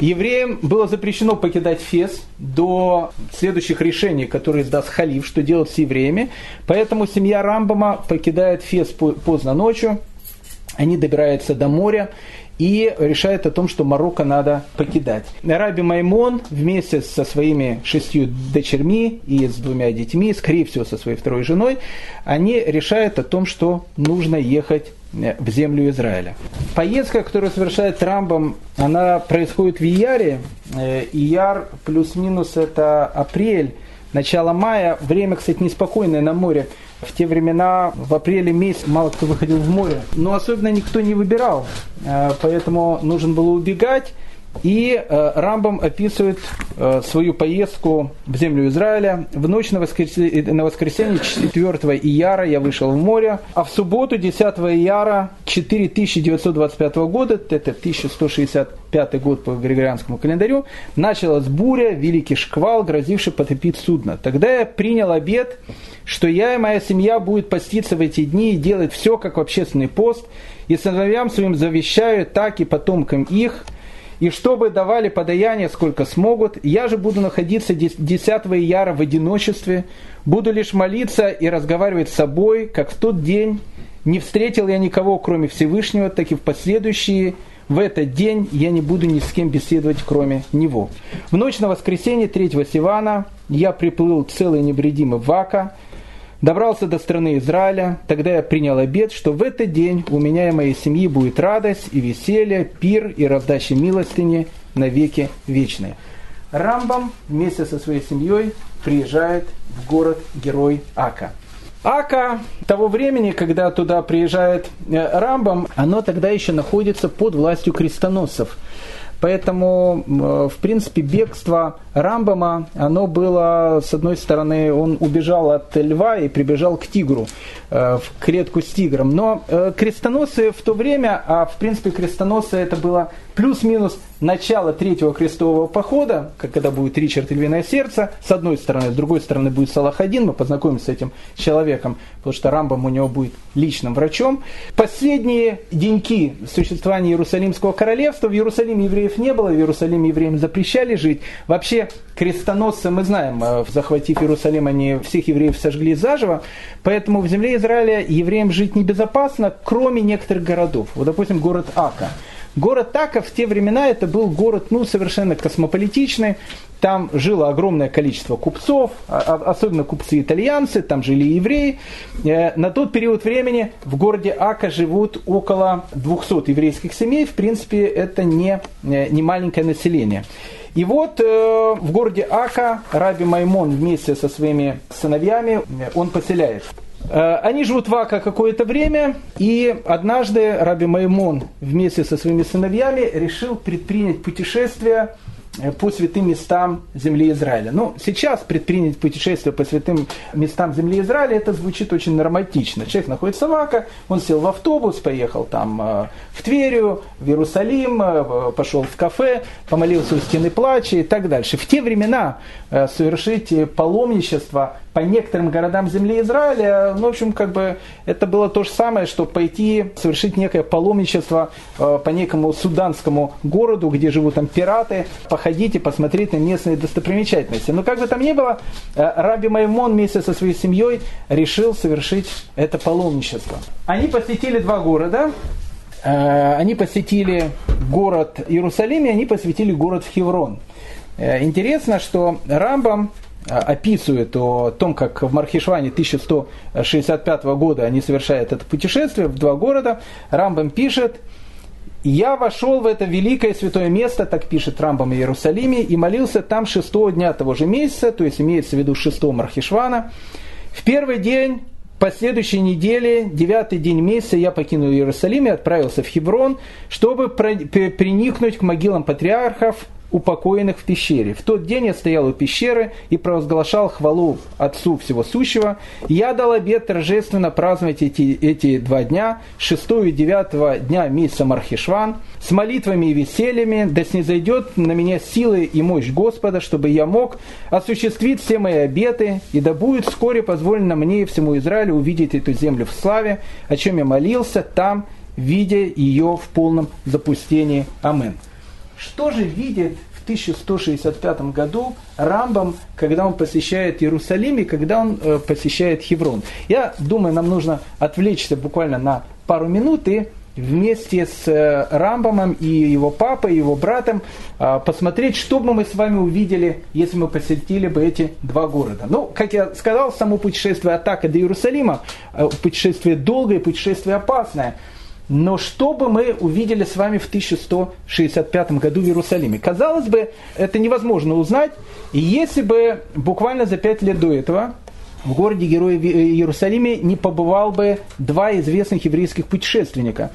Евреям было запрещено покидать Фес до следующих решений, которые даст халиф, что делать с евреями. Поэтому семья Рамбама покидает Фес поздно ночью, они добираются до моря, и решает о том, что Марокко надо покидать. Раби Маймон вместе со своими шестью дочерьми и с двумя детьми, скорее всего со своей второй женой, они решают о том, что нужно ехать э, в землю Израиля. Поездка, которую совершает Трампом, она происходит в Ияре. Э, Ияр плюс-минус это апрель, начало мая. Время, кстати, неспокойное на море. В те времена, в апреле месяц, мало кто выходил в море. Но особенно никто не выбирал. Э, поэтому нужно было убегать. И э, Рамбам описывает э, свою поездку в землю Израиля. В ночь на воскресенье, на воскресенье 4 ияра я вышел в море, а в субботу 10 ияра 4925 года, это 1165 год по григорианскому календарю, началась буря, великий шквал, грозивший потопить судно. Тогда я принял обед, что я и моя семья будет поститься в эти дни и делать все, как в общественный пост, и сыновьям своим завещаю, так и потомкам их – и чтобы давали подаяние, сколько смогут, я же буду находиться 10 ияра в одиночестве, буду лишь молиться и разговаривать с собой, как в тот день. Не встретил я никого, кроме Всевышнего, так и в последующие. В этот день я не буду ни с кем беседовать, кроме него. В ночь на воскресенье 3 Сивана я приплыл целый невредимый в Вака, добрался до страны Израиля, тогда я принял обет, что в этот день у меня и моей семьи будет радость и веселье, пир и раздача милостыни на веки вечные. Рамбам вместе со своей семьей приезжает в город-герой Ака. Ака того времени, когда туда приезжает э, Рамбам, оно тогда еще находится под властью крестоносцев. Поэтому, э, в принципе, бегство Рамбама, оно было, с одной стороны, он убежал от льва и прибежал к тигру, э, в клетку с тигром. Но э, крестоносцы в то время, а в принципе крестоносцы это было плюс-минус начало третьего крестового похода, когда будет Ричард и Львиное Сердце, с одной стороны, с другой стороны будет Салах один, мы познакомимся с этим человеком, потому что Рамбам у него будет личным врачом. Последние деньки существования Иерусалимского королевства, в Иерусалиме евреев не было, в Иерусалиме евреям запрещали жить. Вообще крестоносцы, мы знаем, э, захватив Иерусалим, они всех евреев сожгли заживо, поэтому в земле Израиля евреям жить небезопасно, кроме некоторых городов. Вот, допустим, город Ака. Город Така в те времена это был город ну, совершенно космополитичный. Там жило огромное количество купцов, а, а, особенно купцы-итальянцы, там жили евреи. Э, на тот период времени в городе Ака живут около 200 еврейских семей. В принципе, это не, э, не маленькое население. И вот э, в городе Ака Раби Маймон вместе со своими сыновьями, он поселяет Они живут в Ака какое-то время, и однажды Раби Маймон вместе со своими сыновьями решил предпринять путешествие Э, по святым местам земли Израиля. Ну, сейчас предпринять путешествие по святым местам земли Израиля, это звучит очень романтично. Человек находится в Ака, он сел в автобус, поехал там э, в Тверию, в Иерусалим, э, пошел в кафе, помолился у стены плача и так дальше. В те времена совершить паломничество по некоторым городам земли Израиля, ну, в общем, как бы это было то же самое, что пойти совершить некое паломничество э, по некому суданскому городу, где живут там пираты, походить и посмотреть на местные достопримечательности. Но как бы там ни было, э, Раби Маймон вместе со своей семьей решил совершить это паломничество. Они посетили два города, э, они посетили город Иерусалим, и они посетили город Хеврон. Интересно, что Рамбам описывает о том, как в Мархишване 1165 года они совершают это путешествие в два города, Рамбам пишет, «Я вошел в это великое святое место, так пишет Рамбам в Иерусалиме, и молился там шестого дня того же месяца, то есть имеется в виду шестого Мархишвана. В первый день последующей неделе, девятый день месяца, я покинул Иерусалим и отправился в Хеврон, чтобы приникнуть к могилам патриархов, упокоенных в пещере. В тот день я стоял у пещеры и провозглашал хвалу Отцу Всего Сущего. Я дал обед торжественно праздновать эти, эти два дня, 6 и 9 дня месяца Мархишван, с молитвами и весельями, да снизойдет на меня силы и мощь Господа, чтобы я мог осуществить все мои обеты, и да будет вскоре позволено мне и всему Израилю увидеть эту землю в славе, о чем я молился там, видя ее в полном запустении. Амин. Что же видит в 1165 году Рамбам, когда он посещает Иерусалим и когда он э, посещает Хеврон? Я думаю, нам нужно отвлечься буквально на пару минут и вместе с э, Рамбамом и его папой, и его братом э, посмотреть, что бы мы с вами увидели, если мы посетили бы эти два города. Ну, как я сказал, само путешествие атака до Иерусалима, э, путешествие долгое, путешествие опасное – но что бы мы увидели с вами в 1165 году в Иерусалиме? Казалось бы, это невозможно узнать, если бы буквально за пять лет до этого в городе Героя Иерусалиме не побывал бы два известных еврейских путешественника.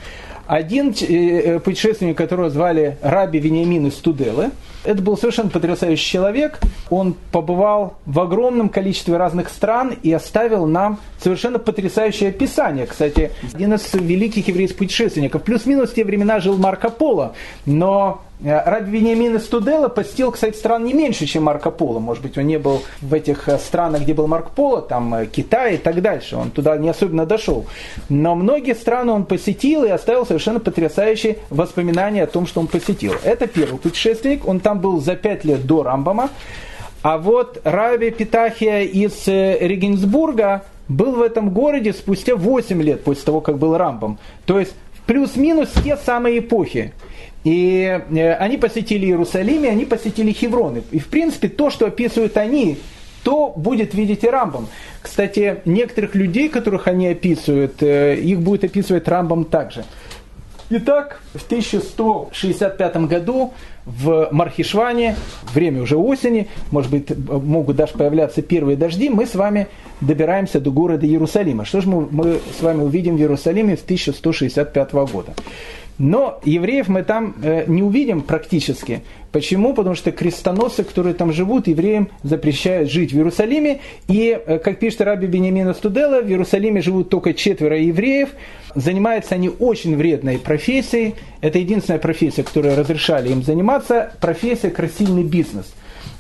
Один э, э, путешественник, которого звали Раби Вениамин из Туделы, это был совершенно потрясающий человек. Он побывал в огромном количестве разных стран и оставил нам совершенно потрясающее описание. Кстати, один из великих еврейских путешественников. Плюс-минус в те времена жил Марко Поло, но Раби Вениамин из Тудела посетил, кстати, стран не меньше, чем Марко Поло. Может быть, он не был в этих э, странах, где был Марко Поло, там э, Китай и так дальше. Он туда не особенно дошел. Но многие страны он посетил и оставил совершенно потрясающие воспоминания о том, что он посетил. Это первый путешественник. Он там был за пять лет до Рамбама. А вот Раби Питахия из Регенсбурга был в этом городе спустя 8 лет после того, как был Рамбом. То есть плюс-минус те самые эпохи. И э, они посетили Иерусалим, и они посетили Хеврон. И в принципе то, что описывают они, то будет видеть и Рамбам. Кстати, некоторых людей, которых они описывают, э, их будет описывать Рамбам также. Итак, в 1165 году в Мархишване, время уже осени, может быть, могут даже появляться первые дожди, мы с вами добираемся до города Иерусалима. Что же мы, мы с вами увидим в Иерусалиме с 1165 года? Но евреев мы там э, не увидим практически. Почему? Потому что крестоносцы, которые там живут, евреям запрещают жить в Иерусалиме. И, э, как пишет Раби Бенемина Студела, в Иерусалиме живут только четверо евреев. Занимаются они очень вредной профессией. Это единственная профессия, которую разрешали им заниматься. Профессия красильный бизнес.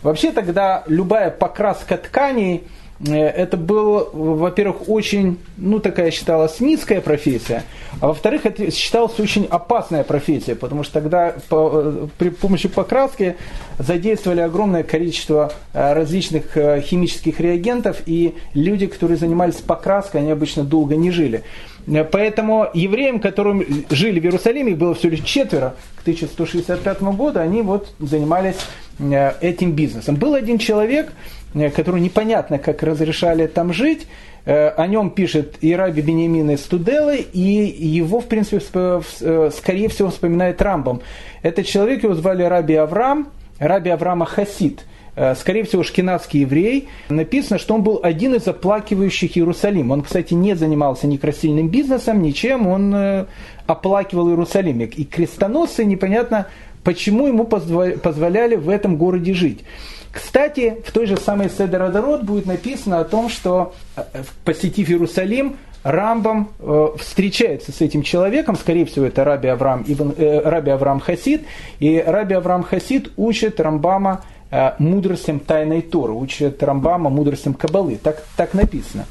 Вообще тогда любая покраска тканей – это был, во-первых, очень, ну, такая считалась низкая профессия, а во-вторых, это считалась очень опасная профессия, потому что тогда по, э, при помощи покраски задействовали огромное количество э, различных химических реагентов, и люди, которые занимались покраской, они обычно долго не жили. Поэтому евреям, которым жили в Иерусалиме, было всего лишь четверо, к 1165 году они вот занимались этим бизнесом. Был один человек, Э, которую непонятно, как разрешали там жить. Э, о нем пишет и Раби Бенемин из Туделы, и его, в принципе, э, скорее всего, вспоминает Рамбом. Этот человек, его звали Раби Авраам, Раби Авраама Хасид. э, скорее всего, шкинадский еврей. Написано, что он был один из оплакивающих Иерусалим. Он, кстати, не занимался ни красильным бизнесом, ничем. Он э, оплакивал Иерусалим. И крестоносцы, непонятно, почему ему позволяли в этом городе жить. Кстати, в той же самой Седеродород будет написано о том, что, посетив Иерусалим, Рамбам э, встречается с этим человеком, скорее всего, это Раби Авраам, Ибн, э, Раби Авраам Хасид, и Раби Авраам Хасид учит Рамбама Э, мудростям тайной Торы, учат Рамбама мудростям Кабалы. Так, так написано.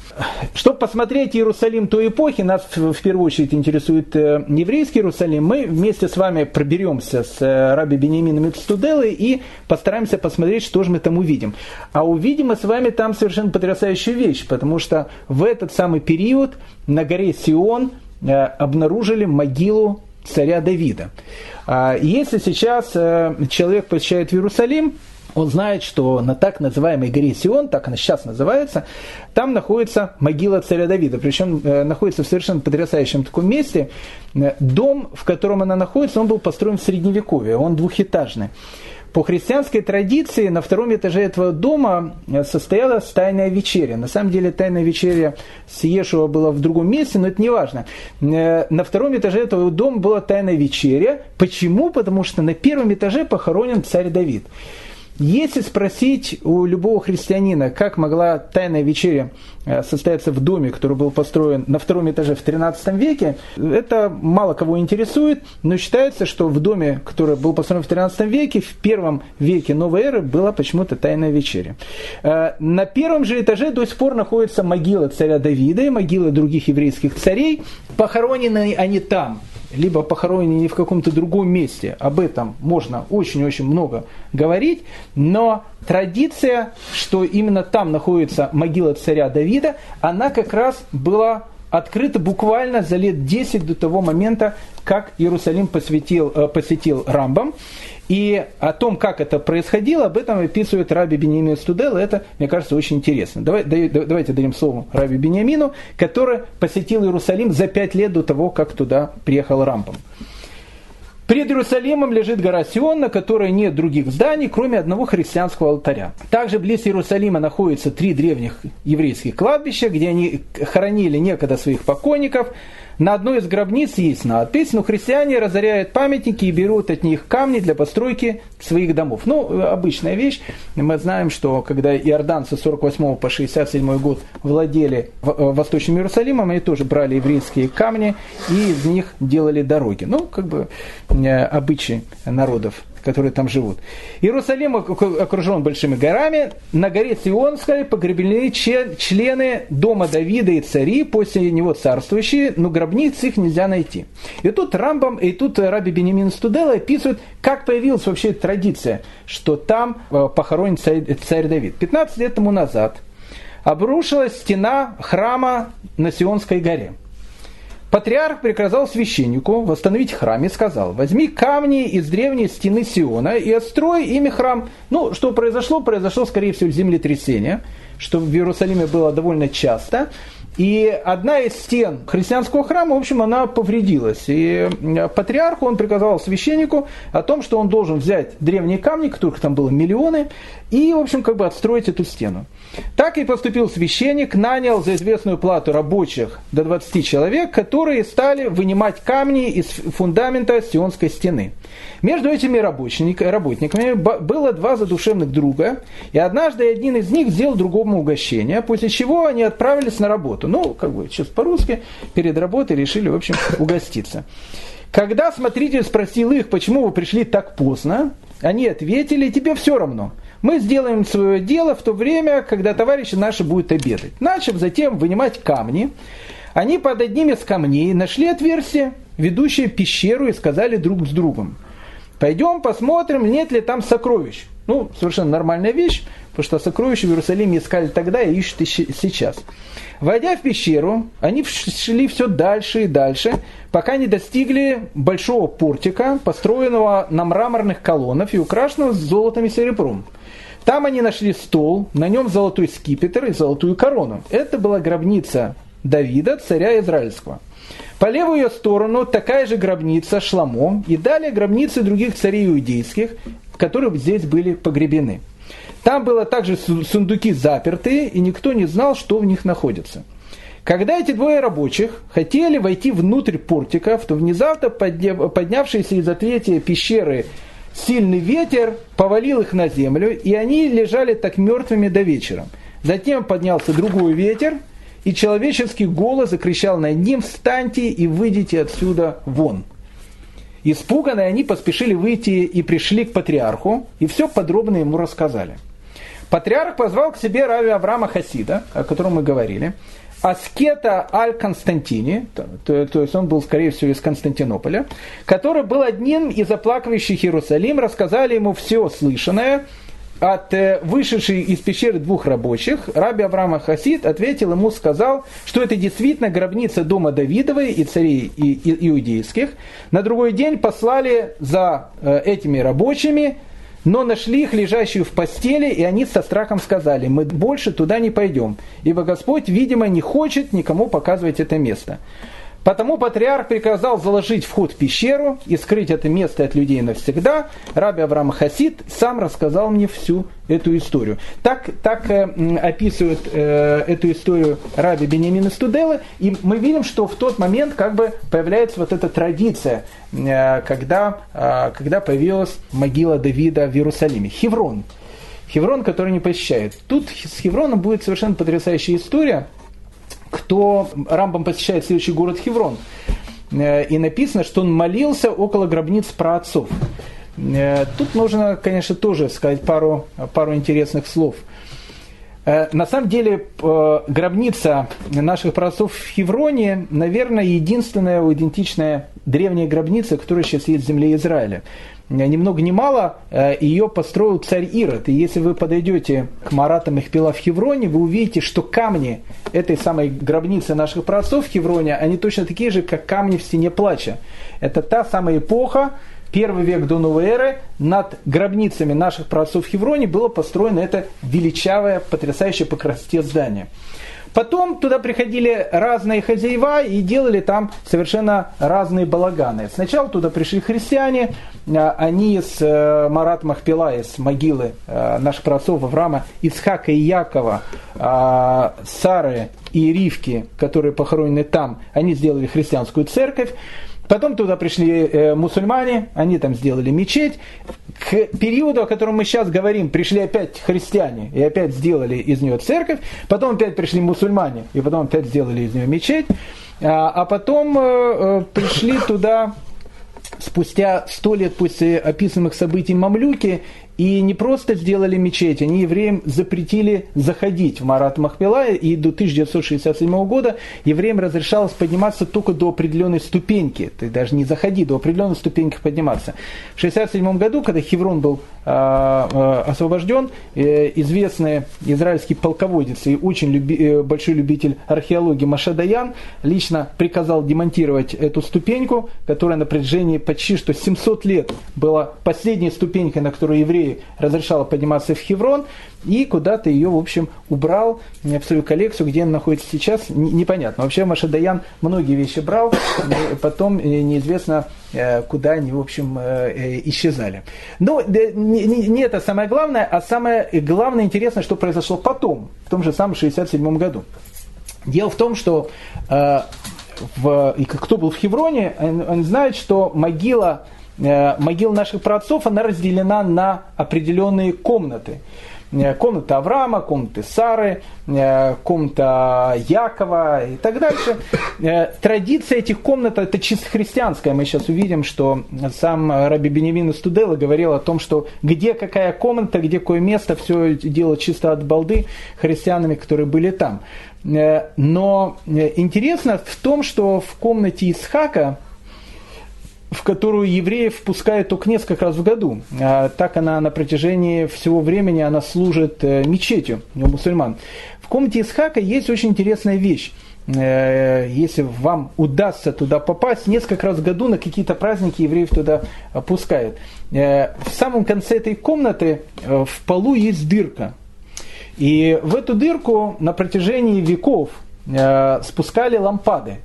Чтобы посмотреть Иерусалим той эпохи, нас в первую очередь интересует э, еврейский Иерусалим, мы вместе с вами проберемся с э, Раби Бениамином Мецтуделой и постараемся посмотреть, что же мы там увидим. А увидим мы с вами там совершенно потрясающую вещь, потому что в этот самый период на горе Сион обнаружили могилу царя Давида. А если сейчас человек посещает Иерусалим, он знает, что на так называемой горе Сион, так она сейчас называется, там находится могила царя Давида. Причем э, находится в совершенно потрясающем таком месте. Э, дом, в котором она находится, он был построен в Средневековье, он двухэтажный. По христианской традиции на втором этаже этого дома э, состоялась тайная вечеря. На самом деле тайная вечеря с Иешуа была в другом месте, но это не важно. На втором этаже этого дома была тайная вечеря. Почему? Потому что на первом этаже похоронен царь Давид. Если спросить у любого христианина, как могла тайная вечеря э, состояться в доме, который был построен на втором этаже в 13 веке, это мало кого интересует, но считается, что в доме, который был построен в 13 веке, в первом веке новой эры была почему-то тайная вечеря. Э, на первом же этаже до сих пор находится могила царя Давида и могила других еврейских царей. Похоронены они там, либо похоронены в каком-то другом месте. Об этом можно очень-очень много говорить, но традиция, что именно там находится могила царя Давида, она как раз была открыта буквально за лет 10 до того момента, как Иерусалим посвятил, э, посетил Рамбам. И о том, как это происходило, об этом описывает Раби Бениамин Студел. Это, мне кажется, очень интересно. Давай, давайте дадим слово Раби Бениамину, который посетил Иерусалим за пять лет до того, как туда приехал Рампом. Перед Иерусалимом лежит гора Сион, на которой нет других зданий, кроме одного христианского алтаря. Также близ Иерусалима находятся три древних еврейских кладбища, где они хоронили некогда своих покойников – на одной из гробниц есть надпись, но христиане разоряют памятники и берут от них камни для постройки своих домов. Ну, обычная вещь. Мы знаем, что когда иорданцы с 48 по 67 год владели э, Восточным Иерусалимом, они тоже брали еврейские камни и из них делали дороги. Ну, как бы обычаи народов которые там живут. Иерусалим окружен большими горами. На горе Сионской погребены члены дома Давида и цари, после него царствующие, но гробниц их нельзя найти. И тут Рамбам, и тут Раби Бенемин Студела описывают, как появилась вообще традиция, что там э, похоронен царь, царь Давид. 15 лет тому назад обрушилась стена храма на Сионской горе. Патриарх приказал священнику восстановить храм и сказал, возьми камни из древней стены Сиона и отстрой ими храм. Ну, что произошло? Произошло, скорее всего, землетрясение, что в Иерусалиме было довольно часто. И одна из стен христианского храма, в общем, она повредилась. И патриарху он приказал священнику о том, что он должен взять древние камни, которых там было миллионы, и, в общем, как бы отстроить эту стену. Так и поступил священник, нанял за известную плату рабочих до 20 человек, которые стали вынимать камни из фундамента Сионской стены. Между этими работниками было два задушевных друга, и однажды один из них сделал другому угощение, после чего они отправились на работу. Ну, как бы, сейчас по-русски, перед работой решили, в общем, угоститься. Когда смотритель спросил их, почему вы пришли так поздно, они ответили, тебе все равно – мы сделаем свое дело в то время, когда товарищи наши будут обедать. Начав затем вынимать камни, они под одним из камней нашли отверстие, ведущее пещеру, и сказали друг с другом, пойдем посмотрим, нет ли там сокровищ. Ну, совершенно нормальная вещь, потому что сокровища в Иерусалиме искали тогда и ищут сейчас. Войдя в пещеру, они шли все дальше и дальше, пока не достигли большого портика, построенного на мраморных колоннах и украшенного золотом и серебром. Там они нашли стол, на нем золотой скипетр и золотую корону. Это была гробница Давида, царя Израильского. По левую ее сторону такая же гробница Шламо и далее гробницы других царей иудейских, которые здесь были погребены. Там было также сундуки запертые, и никто не знал, что в них находится. Когда эти двое рабочих хотели войти внутрь портиков, то внезапно поднявшийся из ответия пещеры сильный ветер повалил их на землю, и они лежали так мертвыми до вечера. Затем поднялся другой ветер, и человеческий голос закричал над ним «Встаньте и выйдите отсюда вон!» Испуганные они поспешили выйти и пришли к патриарху, и все подробно ему рассказали. Патриарх позвал к себе Рави Авраама Хасида, о котором мы говорили, аскета Аль-Константини, то, то, то есть он был, скорее всего, из Константинополя, который был одним из оплакивающих Иерусалим, рассказали ему все слышанное от э, вышедшей из пещеры двух рабочих. Раби Авраама Хасид ответил ему, сказал, что это действительно гробница дома Давидовой и царей и, и, иудейских. На другой день послали за э, этими рабочими но нашли их лежащую в постели, и они со страхом сказали, мы больше туда не пойдем, ибо Господь, видимо, не хочет никому показывать это место. Потому патриарх приказал заложить вход в пещеру и скрыть это место от людей навсегда. Раби Авраам Хасид сам рассказал мне всю эту историю. Так, так э, описывает э, эту историю Раби Бенемина Студелы. И мы видим, что в тот момент как бы появляется вот эта традиция, э, когда, э, когда появилась могила Давида в Иерусалиме. Хеврон. Хеврон, который не посещает. Тут с Хевроном будет совершенно потрясающая история – кто Рамбам посещает следующий город Хеврон. Э, и написано, что он молился около гробниц праотцов. Э, тут нужно, конечно, тоже сказать пару, пару интересных слов. Э, на самом деле, гробница наших праотцов в Хевроне, наверное, единственная идентичная древняя гробница, которая сейчас есть в земле Израиля. Э, ни много ни мало, э, ее построил царь Ирод. И если вы подойдете к Маратам Ихпила в Хевроне, вы увидите, что камни этой самой гробницы наших праотцов в Хевроне, они точно такие же, как камни в стене плача. Это та самая эпоха, первый век до новой эры, над гробницами наших праотцов в Хевроне было построено это величавое, потрясающее по красоте здание. Потом туда приходили разные хозяева и делали там совершенно разные балаганы. Сначала туда пришли христиане, они с э, Марат Махпила, из могилы э, наших праотцов Авраама, Ицхака и Якова, а, Сары и Ривки, которые похоронены там, они сделали христианскую церковь. Потом туда пришли э, мусульмане, они там сделали мечеть. К периоду, о котором мы сейчас говорим, пришли опять христиане и опять сделали из нее церковь. Потом опять пришли мусульмане и потом опять сделали из нее мечеть. А, а потом пришли туда спустя сто лет после описанных событий мамлюки и не просто сделали мечеть, они евреям запретили заходить в Марат Махпила, и до 1967 года евреям разрешалось подниматься только до определенной ступеньки, ты даже не заходи, до определенной ступеньки подниматься. В 1967 году, когда Хеврон был э, освобожден, э, известный израильский полководец и очень люби, э, большой любитель археологии Маша Даян лично приказал демонтировать эту ступеньку, которая на протяжении почти что 700 лет была последней ступенькой, на которой евреи разрешала подниматься в Хеврон, и куда-то ее, в общем, убрал в свою коллекцию, где она находится сейчас, непонятно. Вообще Машадаян многие вещи брал, потом э, неизвестно, э, куда они, в общем, э, исчезали. Но не это самое главное, а самое главное интересное, что произошло потом, в том же самом 67 году. Дело в том, что в, кто был в Хевроне, он, он знает, что могила Э, могила наших праотцов, она разделена на определенные комнаты. Э, комната Авраама, комнаты Сары, э, комната Якова и так дальше. Традиция этих комнат это чисто христианская. Мы сейчас увидим, что сам Раби Беневин Студела говорил о том, что где какая комната, где какое место, все дело чисто от балды христианами, которые были там. Но интересно в том, что в комнате Исхака, в которую евреев впускают только несколько раз в году. А так она на протяжении всего времени она служит э, мечетью у мусульман. В комнате Исхака есть очень интересная вещь. Э, если вам удастся туда попасть, несколько раз в году на какие-то праздники евреев туда пускают. Э, в самом конце этой комнаты в полу есть дырка. И в эту дырку на протяжении веков спускали лампады.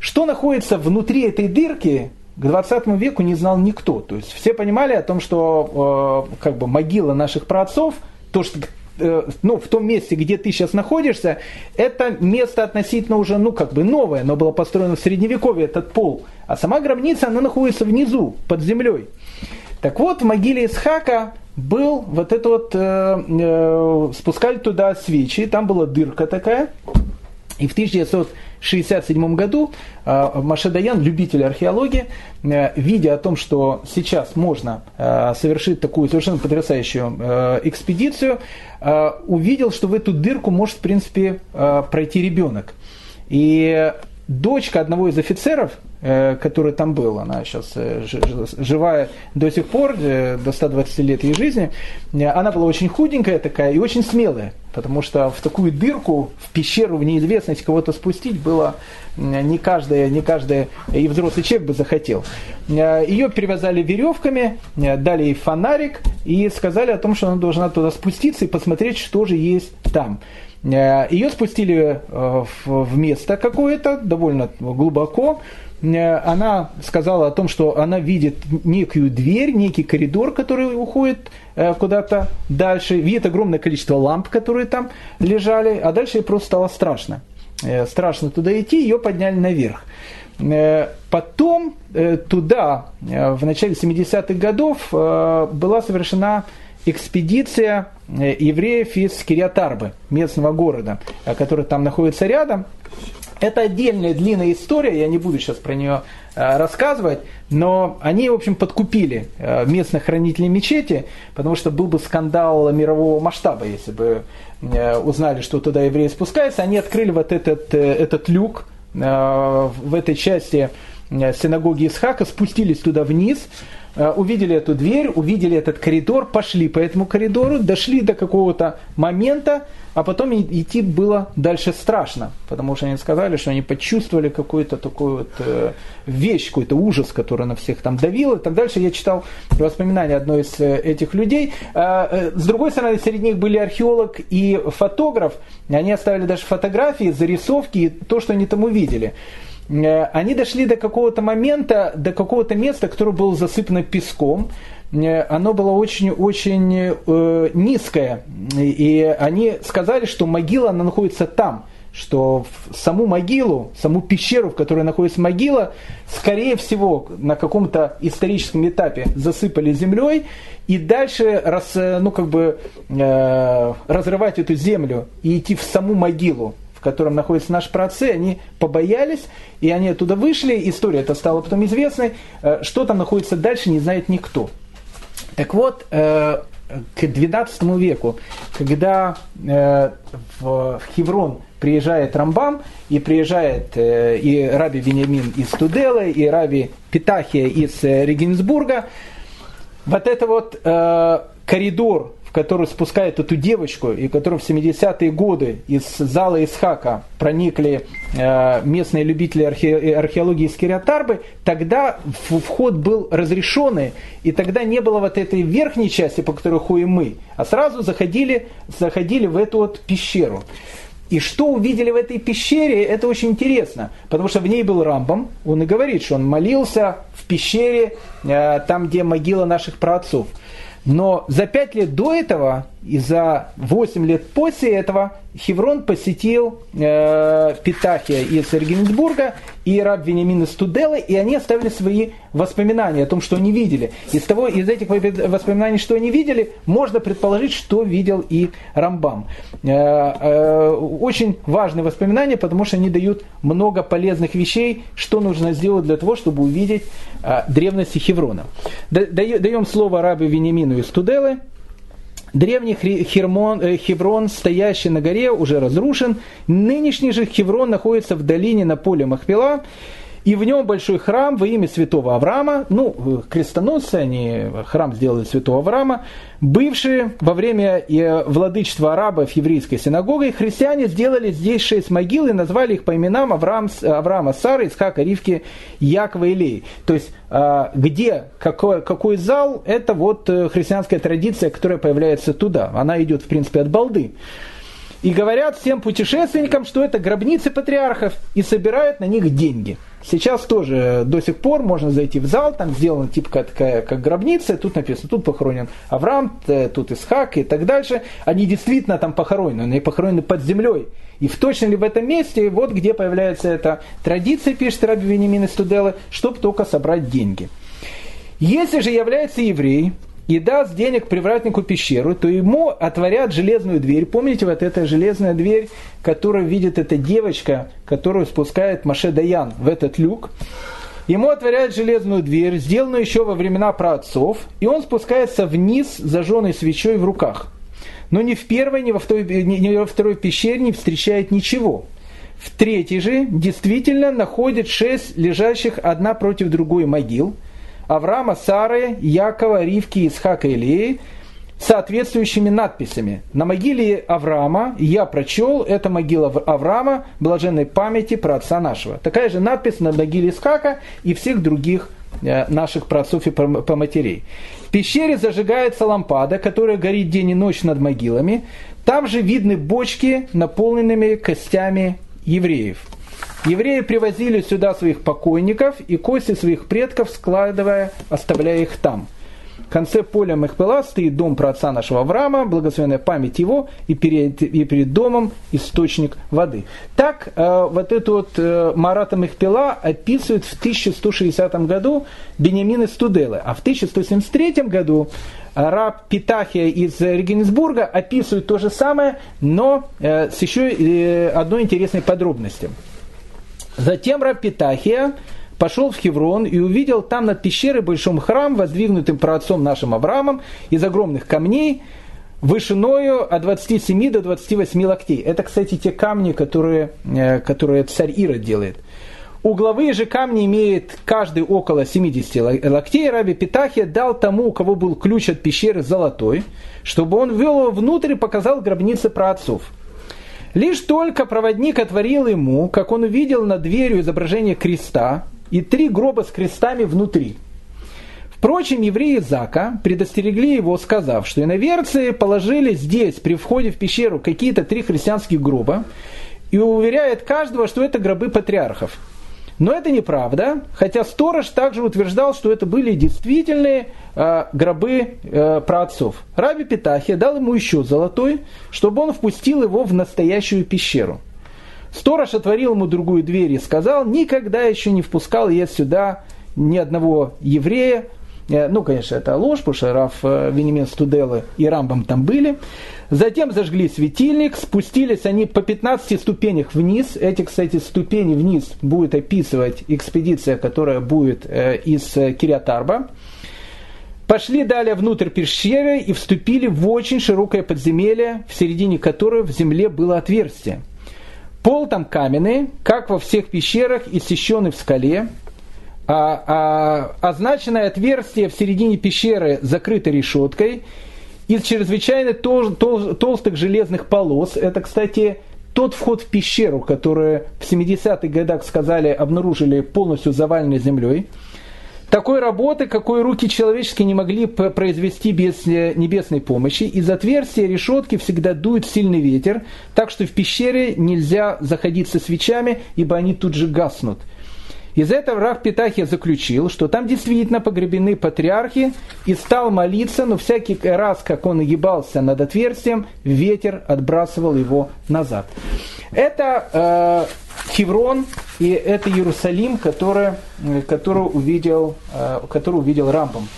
Что находится внутри этой дырки, к 20 веку не знал никто. То есть все понимали о том, что э, как бы могила наших праотцов, то, что э, ну, в том месте, где ты сейчас находишься, это место относительно уже, ну, как бы новое, оно было построено в Средневековье, этот пол. А сама гробница, она находится внизу, под землей. Так вот, в могиле Исхака был вот это вот, э, э, спускали туда свечи, там была дырка такая, и в 1967 году э, Маше Даян, любитель археологии, э, видя о том, что сейчас можно э, совершить такую совершенно потрясающую экспедицию, увидел, что в эту дырку может, в принципе, пройти ребенок. И дочка одного из офицеров, Э, который там был, она сейчас э, живая до сих пор, э, до 120 лет ей жизни, она была очень худенькая такая и очень смелая, потому что в такую дырку, в пещеру, в неизвестность кого-то спустить было не каждая, не каждая и взрослый человек бы захотел. Ее перевязали веревками, дали ей фонарик и сказали о том, что она должна туда спуститься и посмотреть, что же есть там. Ее спустили в место какое-то, довольно глубоко, она сказала о том, что она видит некую дверь, некий коридор, который уходит э, куда-то дальше, видит огромное количество ламп, которые там лежали, а дальше ей просто стало страшно. Э, страшно туда идти, ее подняли наверх. Потом туда, в начале 70-х годов, была совершена экспедиция евреев из Кириатарбы, местного города, который там находится рядом. Это отдельная длинная история, я не буду сейчас про нее э, рассказывать, но они, в общем, подкупили э, местных хранителей мечети, потому что был бы скандал мирового масштаба, если бы э, узнали, что туда евреи спускаются. Они открыли вот этот, этот люк в этой части синагоги Исхака, спустились туда вниз, увидели эту дверь, увидели этот коридор, пошли по этому коридору, дошли до какого-то момента, а потом идти было дальше страшно, потому что они сказали, что они почувствовали какую-то такую вот э, вещь, какой-то ужас, который на всех там давил и так дальше. Я читал воспоминания одной из э, этих людей. А, э, с другой стороны, среди них были археолог и фотограф. Они оставили даже фотографии, зарисовки и то, что они там увидели они дошли до какого-то момента, до какого-то места, которое было засыпано песком, оно было очень-очень э, низкое. И они сказали, что могила она находится там что в саму могилу, саму пещеру, в которой находится могила, скорее всего, на каком-то историческом этапе засыпали землей, и дальше раз, э, ну, как бы, э, разрывать эту землю и идти в саму могилу, в котором находится наш праотцы, они побоялись, и они оттуда вышли, история эта стала потом известной, э, что там находится дальше, не знает никто. Так вот, э, к XII веку, когда э, в Хеврон приезжает Рамбам, и приезжает э, и Раби Вениамин из Туделы, и Раби Питахия из Регенсбурга, вот это вот коридор который спускает эту девочку, и который в 70-е годы из зала Исхака проникли э, местные любители архе- археологии из Кириатарбы, тогда вход был разрешенный, и тогда не было вот этой верхней части, по которой ходим мы, а сразу заходили, заходили в эту вот пещеру. И что увидели в этой пещере, это очень интересно, потому что в ней был Рамбам, он и говорит, что он молился в пещере, э, там, где могила наших праотцов. Но за пять лет до этого и за 8 лет после этого Хеврон посетил э, Питахия из Регенсбурга и раб Вениамин из Туделы, и они оставили свои воспоминания о том, что они видели. Из, того, из этих воспоминаний, что они видели, можно предположить, что видел и Рамбам. Э, э, очень важные воспоминания, потому что они дают много полезных вещей, что нужно сделать для того, чтобы увидеть э, древности Хеврона. Даем слово рабу Вениамину из Туделы. Древний Хермон, э, Хеврон, стоящий на горе, уже разрушен. Нынешний же Хеврон находится в долине на поле Махпила и в нем большой храм во имя святого Авраама, ну, крестоносцы, они храм сделали святого Авраама, бывшие во время э, владычества арабов еврейской синагогой, христиане сделали здесь шесть могил и назвали их по именам Авраам, Авраама, Сары, Исхака, Ривки, Якова и Леи. То есть, где, какой, какой зал, это вот э, христианская традиция, которая появляется туда. Она идет, в принципе, от балды. И говорят всем путешественникам, что это гробницы патриархов, и собирают на них деньги. Сейчас тоже до сих пор можно зайти в зал, там сделана типа такая, как гробница, тут написано, тут похоронен Авраам, тут Исхак и так дальше. Они действительно там похоронены, они похоронены под землей. И в точно ли в этом месте, вот где появляется эта традиция, пишет Раби Венимин из Тудела, чтобы только собрать деньги. Если же является еврей, и даст денег привратнику пещеру, то ему отворят железную дверь. Помните, вот эта железная дверь, которую видит эта девочка, которую спускает Маше Даян в этот люк. Ему отворяют железную дверь, сделанную еще во времена праотцов, и он спускается вниз, зажженной свечой в руках. Но ни в первой, ни во второй, ни во второй пещере не встречает ничего. В третьей же действительно находит шесть лежащих одна против другой могил – Авраама, Сары, Якова, Ривки, Исхака и Илии соответствующими надписями. На могиле Авраама я прочел, это могила Авраама, блаженной памяти про отца нашего. Такая же надпись на могиле Исхака и всех других э, наших праотцов и по матерей. В пещере зажигается лампада, которая горит день и ночь над могилами. Там же видны бочки, наполненными костями евреев. Евреи привозили сюда своих покойников и кости своих предков, складывая, оставляя их там. В конце поля Мехпела стоит дом про отца нашего Авраама, благословенная память его, и перед, и перед домом источник воды. Так э, вот эту вот э, Марата Мехпела описывает в 1160 году Бениамин из Тудела, а в 1173 году раб Питахия из Регенсбурга описывает то же самое, но э, с еще э, одной интересной подробностью. Затем раб Питахия пошел в Хеврон и увидел там над пещерой большом храм, воздвигнутым праотцом нашим Авраамом из огромных камней, вышиною от 27 до 28 локтей. Это, кстати, те камни, которые, э, которые царь Ира делает. Угловые же камни имеют каждый около 70 локтей. Раби Питахия дал тому, у кого был ключ от пещеры золотой, чтобы он ввел его внутрь и показал гробницы праотцов. Лишь только проводник отворил ему, как он увидел над дверью изображение креста и три гроба с крестами внутри. Впрочем, евреи Зака предостерегли его, сказав, что иноверцы положили здесь, при входе в пещеру, какие-то три христианских гроба, и уверяет каждого, что это гробы патриархов. Но это неправда, хотя сторож также утверждал, что это были действительные э, гробы э, праотцов. Раби Питахия дал ему еще золотой, чтобы он впустил его в настоящую пещеру. Сторож отворил ему другую дверь и сказал, никогда еще не впускал я сюда ни одного еврея, ну, конечно, это ложь, потому что Раф э, Венемен Студелы и Рамбам там были. Затем зажгли светильник, спустились они по 15 ступенях вниз. Эти, кстати, ступени вниз будет описывать экспедиция, которая будет э, из Кириатарба. Пошли далее внутрь пещеры и вступили в очень широкое подземелье, в середине которой в земле было отверстие. Пол там каменный, как во всех пещерах, иссеченный в скале а, а, означенное отверстие в середине пещеры закрыто решеткой из чрезвычайно тол, тол, толстых железных полос. Это, кстати, тот вход в пещеру, который в 70-х годах сказали, обнаружили полностью заваленной землей. Такой работы, какой руки человеческие не могли произвести без э, небесной помощи. Из отверстия решетки всегда дует сильный ветер, так что в пещере нельзя заходить со свечами, ибо они тут же гаснут – из этого Рав Питахия заключил, что там действительно погребены патриархи, и стал молиться, но всякий раз, как он ебался над отверстием, ветер отбрасывал его назад. Это э, Хеврон и это Иерусалим, который, который, увидел, э, который увидел Рамбом.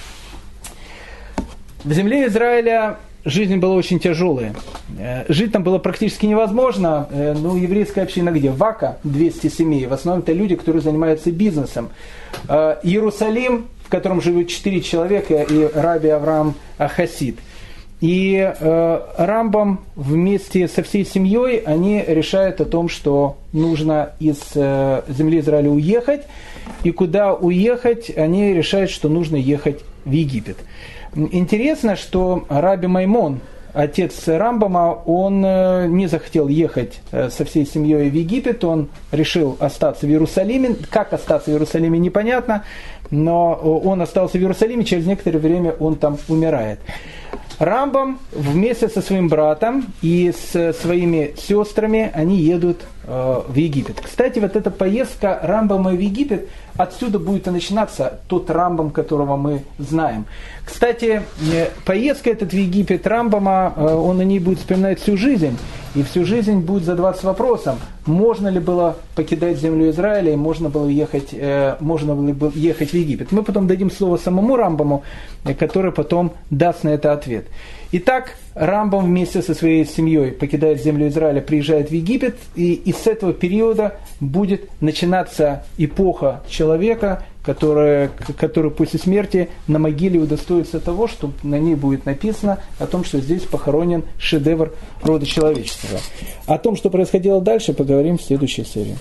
В земле Израиля жизнь была очень тяжелая. Э, жить там было практически невозможно. Э, ну, еврейская община где? Вака, 200 семей. В основном это люди, которые занимаются бизнесом. Э, Иерусалим, в котором живут 4 человека, и Раби Авраам Хасид. И Рамбам вместе со всей семьей они решают о том, что нужно из земли Израиля уехать. И куда уехать, они решают, что нужно ехать в Египет. Интересно, что Раби Маймон, отец Рамбама, он э, не захотел ехать э, со всей семьей в Египет, он решил остаться в Иерусалиме. Как остаться в Иерусалиме, непонятно, но он остался в Иерусалиме, через некоторое время он там умирает. Рамбам вместе со своим братом и с своими сестрами они едут э, в Египет. Кстати, вот эта поездка Рамбама в Египет, отсюда будет и начинаться тот Рамбам, которого мы знаем. Кстати, э, поездка этот в Египет Рамбама, э, он о ней будет вспоминать всю жизнь. И всю жизнь будет задаваться вопросом, можно ли было покидать землю Израиля и можно было ехать, э, можно было ехать в Египет. Мы потом дадим слово самому Рамбаму, который потом даст на это ответ. Итак, Рамбам вместе со своей семьей покидает землю Израиля, приезжает в Египет, и, и с этого периода будет начинаться эпоха человека, которая, который после смерти на могиле удостоится того, что на ней будет написано о том, что здесь похоронен шедевр рода человеческого. О том, что происходило дальше, поговорим в следующей серии.